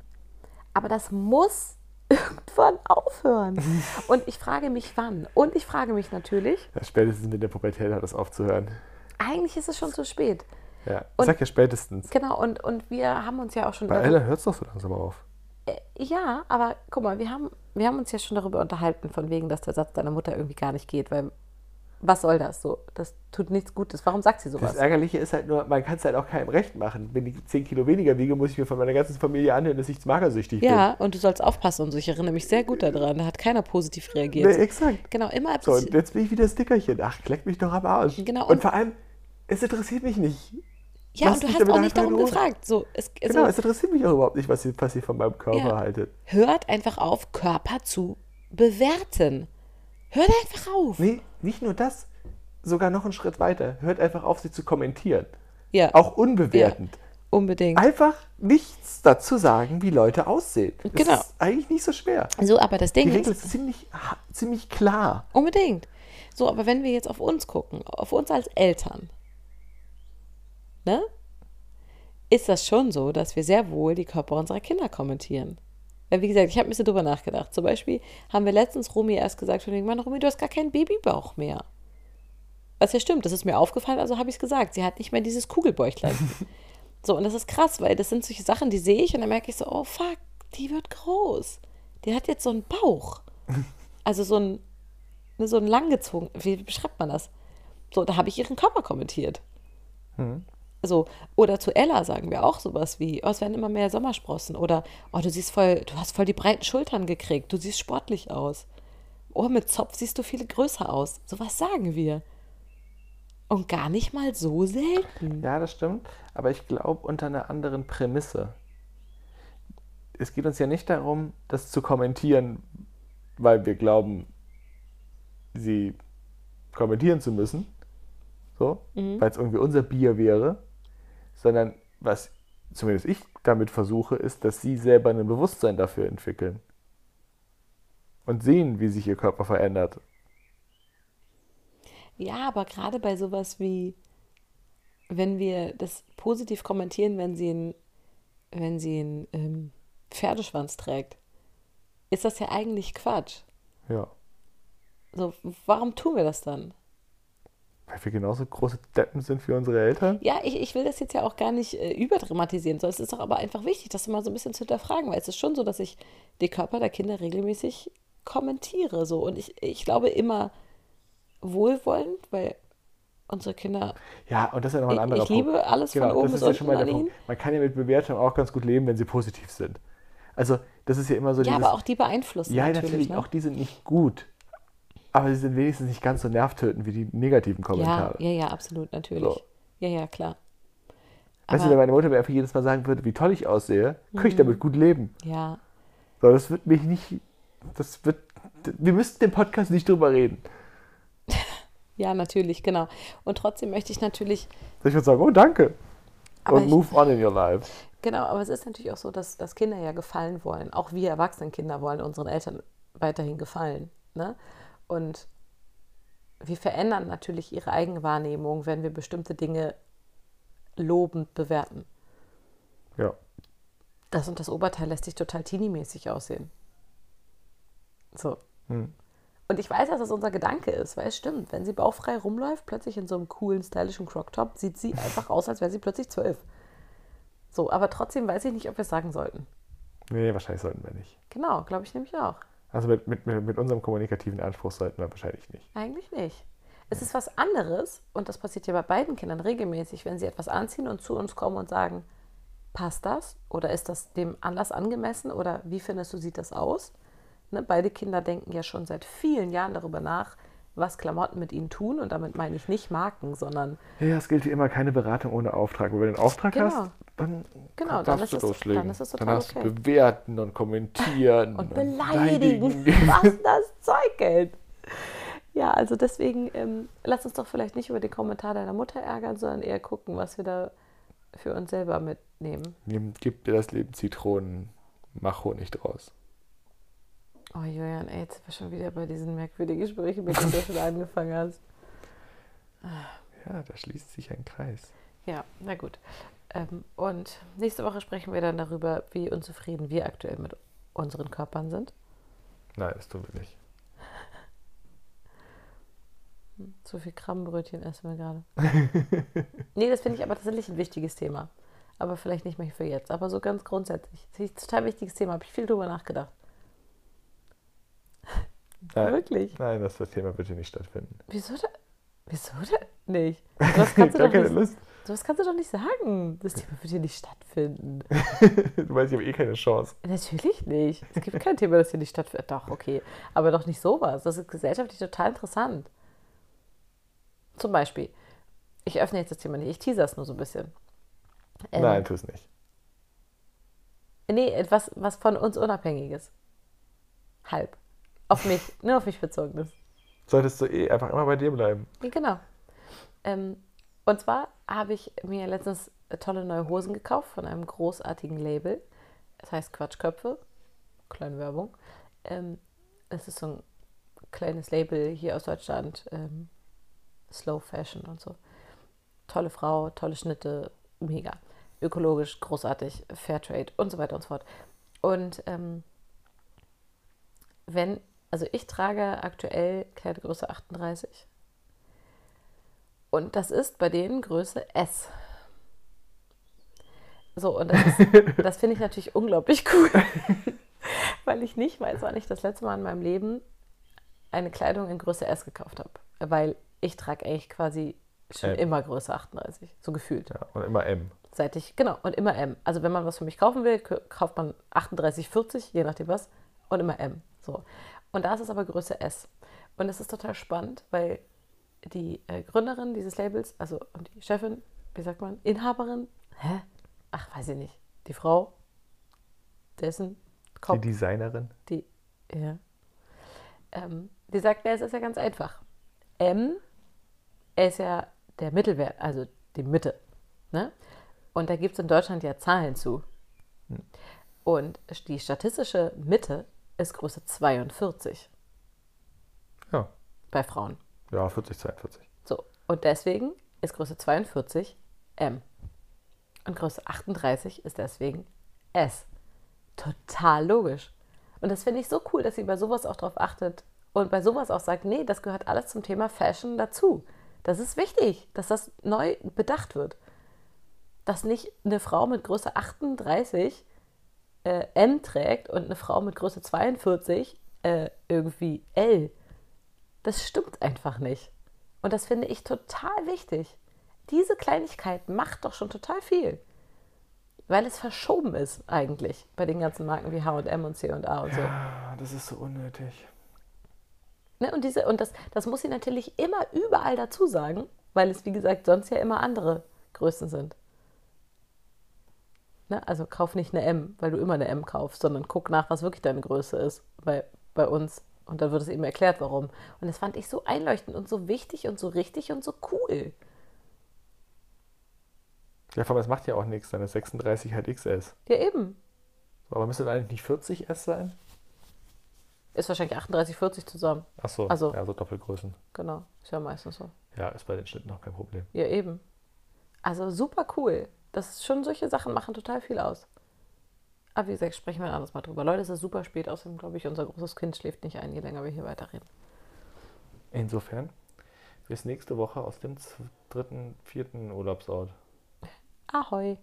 S4: Aber das muss irgendwann aufhören. Und ich frage mich, wann. Und ich frage mich natürlich,
S3: Ja, spätestens mit der Pubertät hat es aufzuhören.
S4: eigentlich ist es schon zu spät.
S3: Ja, ich sag ja spätestens.
S4: Genau, und, und wir haben uns ja auch schon
S3: Bei Ella hört es doch so langsam auf.
S4: Äh, Ja, aber guck mal, wir haben, wir haben uns ja schon darüber unterhalten, von wegen, dass der Satz deiner Mutter irgendwie gar nicht geht, weil was soll das so? Das tut nichts Gutes. Warum sagt sie
S3: Das
S4: sowas?
S3: Ärgerliche ist halt nur, man kann es halt auch keinem recht machen. Wenn ich 10 Kilo weniger wiege, muss ich mir von meiner ganzen Familie anhören, dass ich magersüchtig
S4: Ja, und du sollst aufpassen und so. Ich erinnere mich sehr gut daran. Da hat keiner positiv
S3: bin.
S4: reagiert.
S3: Nee, exakt.
S4: Genau, immer ab
S3: So, und jetzt bin ich wieder das Dickerchen. Ach, kleck mich doch am Arsch.
S4: Genau,
S3: Und,
S4: und-
S3: vor allem, es interessiert mich nicht.
S4: Ja,
S3: Lasst
S4: und du hast auch nicht darum gefragt. So, es, also,
S3: Genau, es interessiert mich auch überhaupt nicht, was ihr, was ihr von meinem Körper
S4: Ja.
S3: haltet.
S4: hört einfach auf, Körper zu bewerten. Hört einfach auf.
S3: Nee, nicht nur das, sogar noch einen Schritt weiter. Hört einfach auf, sie zu kommentieren.
S4: Ja,
S3: Auch unbewertend.
S4: unbedingt.
S3: Einfach nichts dazu sagen, wie Leute aussehen. Das
S4: Genau.
S3: ist eigentlich nicht so schwer.
S4: So, aber das
S3: Die
S4: Ding
S3: Regel
S4: ist,
S3: ist ziemlich, ziemlich klar.
S4: unbedingt. So, aber wenn wir jetzt auf uns gucken, auf uns als Eltern, ne? Ist das schon so, dass wir sehr wohl die Körper unserer Kinder kommentieren? Weil, wie gesagt, ich habe ein bisschen drüber nachgedacht. Zum Beispiel haben wir letztens Romy erst gesagt, von wegen, Mann, Romy, du hast gar keinen Babybauch mehr. Was ja stimmt, das ist mir aufgefallen, also habe ich es gesagt. Sie hat nicht mehr dieses Kugelbäuchlein. so, und das ist krass, weil das sind solche Sachen, die sehe ich und dann merke ich so, oh fuck, die wird groß. Die hat jetzt so einen Bauch. Also so ein, ne, so ein langgezogen, wie beschreibt man das? So, da habe ich ihren Körper kommentiert. So, oder zu Ella sagen wir auch sowas wie, oh, es werden immer mehr Sommersprossen oder oh, du siehst voll, du hast voll die breiten Schultern gekriegt, du siehst sportlich aus. Oh, mit Zopf siehst du viel größer aus. Sowas sagen wir. Und gar nicht mal so selten.
S3: Ja, das stimmt. Aber ich glaube unter einer anderen Prämisse. Es geht uns ja nicht darum, das zu kommentieren, weil wir glauben, sie kommentieren zu müssen. So, weil es irgendwie unser Bier wäre. Sondern was zumindest ich damit versuche, ist, dass sie selber ein Bewusstsein dafür entwickeln. Und sehen, wie sich ihr Körper verändert.
S4: Ja, aber gerade bei sowas wie, wenn wir das positiv kommentieren, wenn sie einen, wenn sie einen ähm, Pferdeschwanz trägt, ist das ja eigentlich Quatsch.
S3: Ja.
S4: So, warum tun wir das dann?
S3: Weil wir genauso große Deppen sind wie unsere Eltern.
S4: Ja, ich, ich will das jetzt ja auch gar nicht äh, überdramatisieren, sondern es ist doch aber einfach wichtig, das mal so ein bisschen zu hinterfragen, weil es ist schon so, dass ich die Körper der Kinder regelmäßig kommentiere. So. Und ich, ich glaube immer wohlwollend, weil unsere Kinder,
S3: Ja, und das ist ja noch ein
S4: ich,
S3: anderer
S4: ich liebe
S3: Punkt.
S4: alles von
S3: Genau,
S4: oben
S3: das
S4: bis
S3: ist ja
S4: unten an ihnen.
S3: Man kann ja mit Bewertungen auch ganz gut leben, wenn sie positiv sind. Also, das ist ja immer so
S4: Ja,
S3: dieses...
S4: aber auch die beeinflussen
S3: ja,
S4: natürlich.
S3: natürlich,
S4: ne?
S3: auch die sind nicht gut. Aber sie sind wenigstens nicht ganz so nervtötend wie die negativen
S4: ja,
S3: Kommentare.
S4: ja, ja, absolut, natürlich.
S3: So.
S4: Ja, ja, klar.
S3: weißt du,
S4: Aber-
S3: wenn meine Mutter mir einfach jedes Mal sagen würde, wie toll ich aussehe, könnte ich damit gut leben.
S4: Ja,
S3: So, das wird mich nicht... Das wird... Wir müssten den Podcast nicht drüber reden.
S4: ja, natürlich, genau. Und trotzdem möchte ich natürlich,
S3: Ich würde sagen, oh, danke.
S4: Aber
S3: und
S4: ich-
S3: move on in your life.
S4: genau, aber es ist natürlich auch so, dass, dass Kinder ja gefallen wollen. Auch wir erwachsenen Kinder wollen unseren Eltern weiterhin gefallen. Ne? Und wir verändern natürlich ihre Eigenwahrnehmung, wenn wir bestimmte Dinge lobend bewerten.
S3: Ja.
S4: Das und das Oberteil lässt sich total teenie-mäßig aussehen. So.
S3: Hm.
S4: Und ich weiß, dass das unser Gedanke ist, weil es stimmt. Wenn sie bauchfrei rumläuft, plötzlich in so einem coolen, stylischen Crop-Top, sieht sie einfach aus, als wäre sie plötzlich zwölf. So, aber trotzdem weiß ich nicht, ob wir es sagen sollten.
S3: Nee, wahrscheinlich sollten wir nicht.
S4: Genau, glaube ich nämlich auch.
S3: Also mit, mit, mit unserem kommunikativen Anspruch sollten wir wahrscheinlich nicht.
S4: Eigentlich nicht. Es ist was anderes, und das passiert ja bei beiden Kindern regelmäßig, wenn sie etwas anziehen und zu uns kommen und sagen, passt das? Oder ist das dem Anlass angemessen? Oder wie findest du, sieht das aus? Ne, beide Kinder denken ja schon seit vielen Jahren darüber nach, was Klamotten mit ihnen tun. Und damit meine ich nicht Marken, sondern
S3: Ja, es gilt wie immer keine Beratung ohne Auftrag. Wenn du den Auftrag
S4: Genau.
S3: hast, dann,
S4: Genau, dann
S3: darfst
S4: ist
S3: du
S4: es-
S3: loslegen.
S4: dann ist es
S3: Dann
S4: total
S3: du
S4: okay.
S3: bewerten und kommentieren
S4: und beleidigen, was das Zeug hält. Ja, also deswegen, ähm, lass uns doch vielleicht nicht über den Kommentar deiner Mutter ärgern, sondern eher gucken, was wir da für uns selber mitnehmen.
S3: Nimm, gib dir das Leben Zitronen, mach Honig draus.
S4: Oh Julian, ey, jetzt sind wir schon wieder bei diesen merkwürdigen Gesprächen, mit denen du schon angefangen hast.
S3: Ja, da schließt sich ein Kreis.
S4: Ja, na gut. Ähm, und nächste Woche sprechen wir dann darüber, wie unzufrieden wir aktuell mit unseren Körpern sind.
S3: Nein, das tun wir nicht.
S4: Zu viel Krabbenbrötchen essen wir gerade. nee, das finde ich aber tatsächlich ein wichtiges Thema. Aber vielleicht nicht mehr für jetzt. Aber so ganz grundsätzlich. Das ist ein total wichtiges Thema. Habe ich viel drüber nachgedacht.
S3: Nein,
S4: Wirklich?
S3: nein, das, das Thema wird hier nicht stattfinden.
S4: Wieso denn? Wieso denn nicht? Das kannst, du
S3: Gar keine
S4: nicht,
S3: Lust.
S4: das kannst du doch nicht sagen. Das Thema wird hier nicht stattfinden.
S3: Du weißt, ich habe eh keine Chance.
S4: Natürlich nicht. Es gibt kein Thema, das hier nicht stattfindet. Doch, okay. Aber doch nicht sowas. Das ist gesellschaftlich total interessant. Zum Beispiel, ich öffne jetzt das Thema nicht, ich teaser es nur so ein bisschen. Ähm,
S3: Nein, tu es nicht.
S4: Nee, etwas, was von uns unabhängig ist. Halb. Auf mich, nur auf mich bezogen ist.
S3: Solltest du eh einfach immer bei dir bleiben.
S4: Genau. Ähm, und zwar habe ich mir letztens tolle neue Hosen gekauft von einem großartigen Label. Es heißt Quatschköpfe. Kleine Werbung. Ähm, es ist so ein kleines Label hier aus Deutschland. Ähm, Slow Fashion und so. Tolle Frau, tolle Schnitte, mega. Ökologisch, großartig, Fairtrade und so weiter und so fort. Und ähm, wenn, also ich trage aktuell Kleidergröße 38. Und das ist bei denen Größe S. So, und das, das finde ich natürlich unglaublich cool. Weil ich nicht weiß, wann ich das letzte Mal in meinem Leben eine Kleidung in Größe S gekauft habe. Weil ich trage eigentlich quasi schon
S3: M.
S4: immer Größe 38, so gefühlt.
S3: Ja, und immer M.
S4: Seit ich, genau, und immer M. Also wenn man was für mich kaufen will, kauft man 38, 40, je nachdem was, und immer M. So. Und da ist es aber Größe S. Und es ist total spannend, weil die äh, Gründerin dieses Labels, also und die Chefin, wie sagt man, Inhaberin, hä? Ach, weiß ich nicht. Die Frau, dessen
S3: Die
S4: Kopf,
S3: Designerin.
S4: die, ja. Ähm, die sagt, es ist ja ganz einfach. M ist ja der Mittelwert, also die Mitte. Ne? Und da gibt es in Deutschland ja Zahlen zu. Und die statistische Mitte ist Größe 42
S3: Ja.
S4: bei Frauen.
S3: Ja, 40, 42.
S4: So, und deswegen ist Größe 42 M. Und Größe 38 ist deswegen S. Total logisch. Und das finde ich so cool, dass sie bei sowas auch drauf achtet und bei sowas auch sagt, nee, das gehört alles zum Thema Fashion dazu. Das ist wichtig, dass das neu bedacht wird. Dass nicht eine Frau mit Größe 38 äh, M trägt und eine Frau mit Größe 42 äh, irgendwie L. Das stimmt einfach nicht. Und das finde ich total wichtig. Diese Kleinigkeit macht doch schon total viel. Weil es verschoben ist eigentlich bei den ganzen Marken wie H&M und C&A und so.
S3: Ah, das ist so unnötig.
S4: Ne? Und, diese, und das, das muss sie natürlich immer überall dazu sagen, weil es, wie gesagt, sonst ja immer andere Größen sind. Ne? Also kauf nicht eine M, weil du immer eine M kaufst, sondern guck nach, was wirklich deine Größe ist bei, bei uns. Und dann wird es eben erklärt, warum. Und das fand ich so einleuchtend und so wichtig und so richtig und so cool.
S3: Ja, vor allem, es macht ja auch nichts, dann ist 36 halt XS.
S4: Ja, eben.
S3: So, aber müsste dann eigentlich nicht 40 S sein?
S4: Ist wahrscheinlich 38, 40 zusammen.
S3: Achso,
S4: Also-
S3: ja, so Doppelgrößen.
S4: Genau. Ist ja meistens so.
S3: Ja, ist bei den Schnitten noch kein Problem.
S4: Ja, eben. Also super cool. Das ist schon solche Sachen machen total viel aus. Aber wie gesagt, sprechen wir ein anderes Mal drüber. Leute, es ist super spät. Außerdem glaube ich, unser großes Kind schläft nicht ein, je länger wir hier weiterreden.
S3: Insofern, bis nächste Woche aus dem dritten, vierten Urlaubsort.
S4: Ahoi.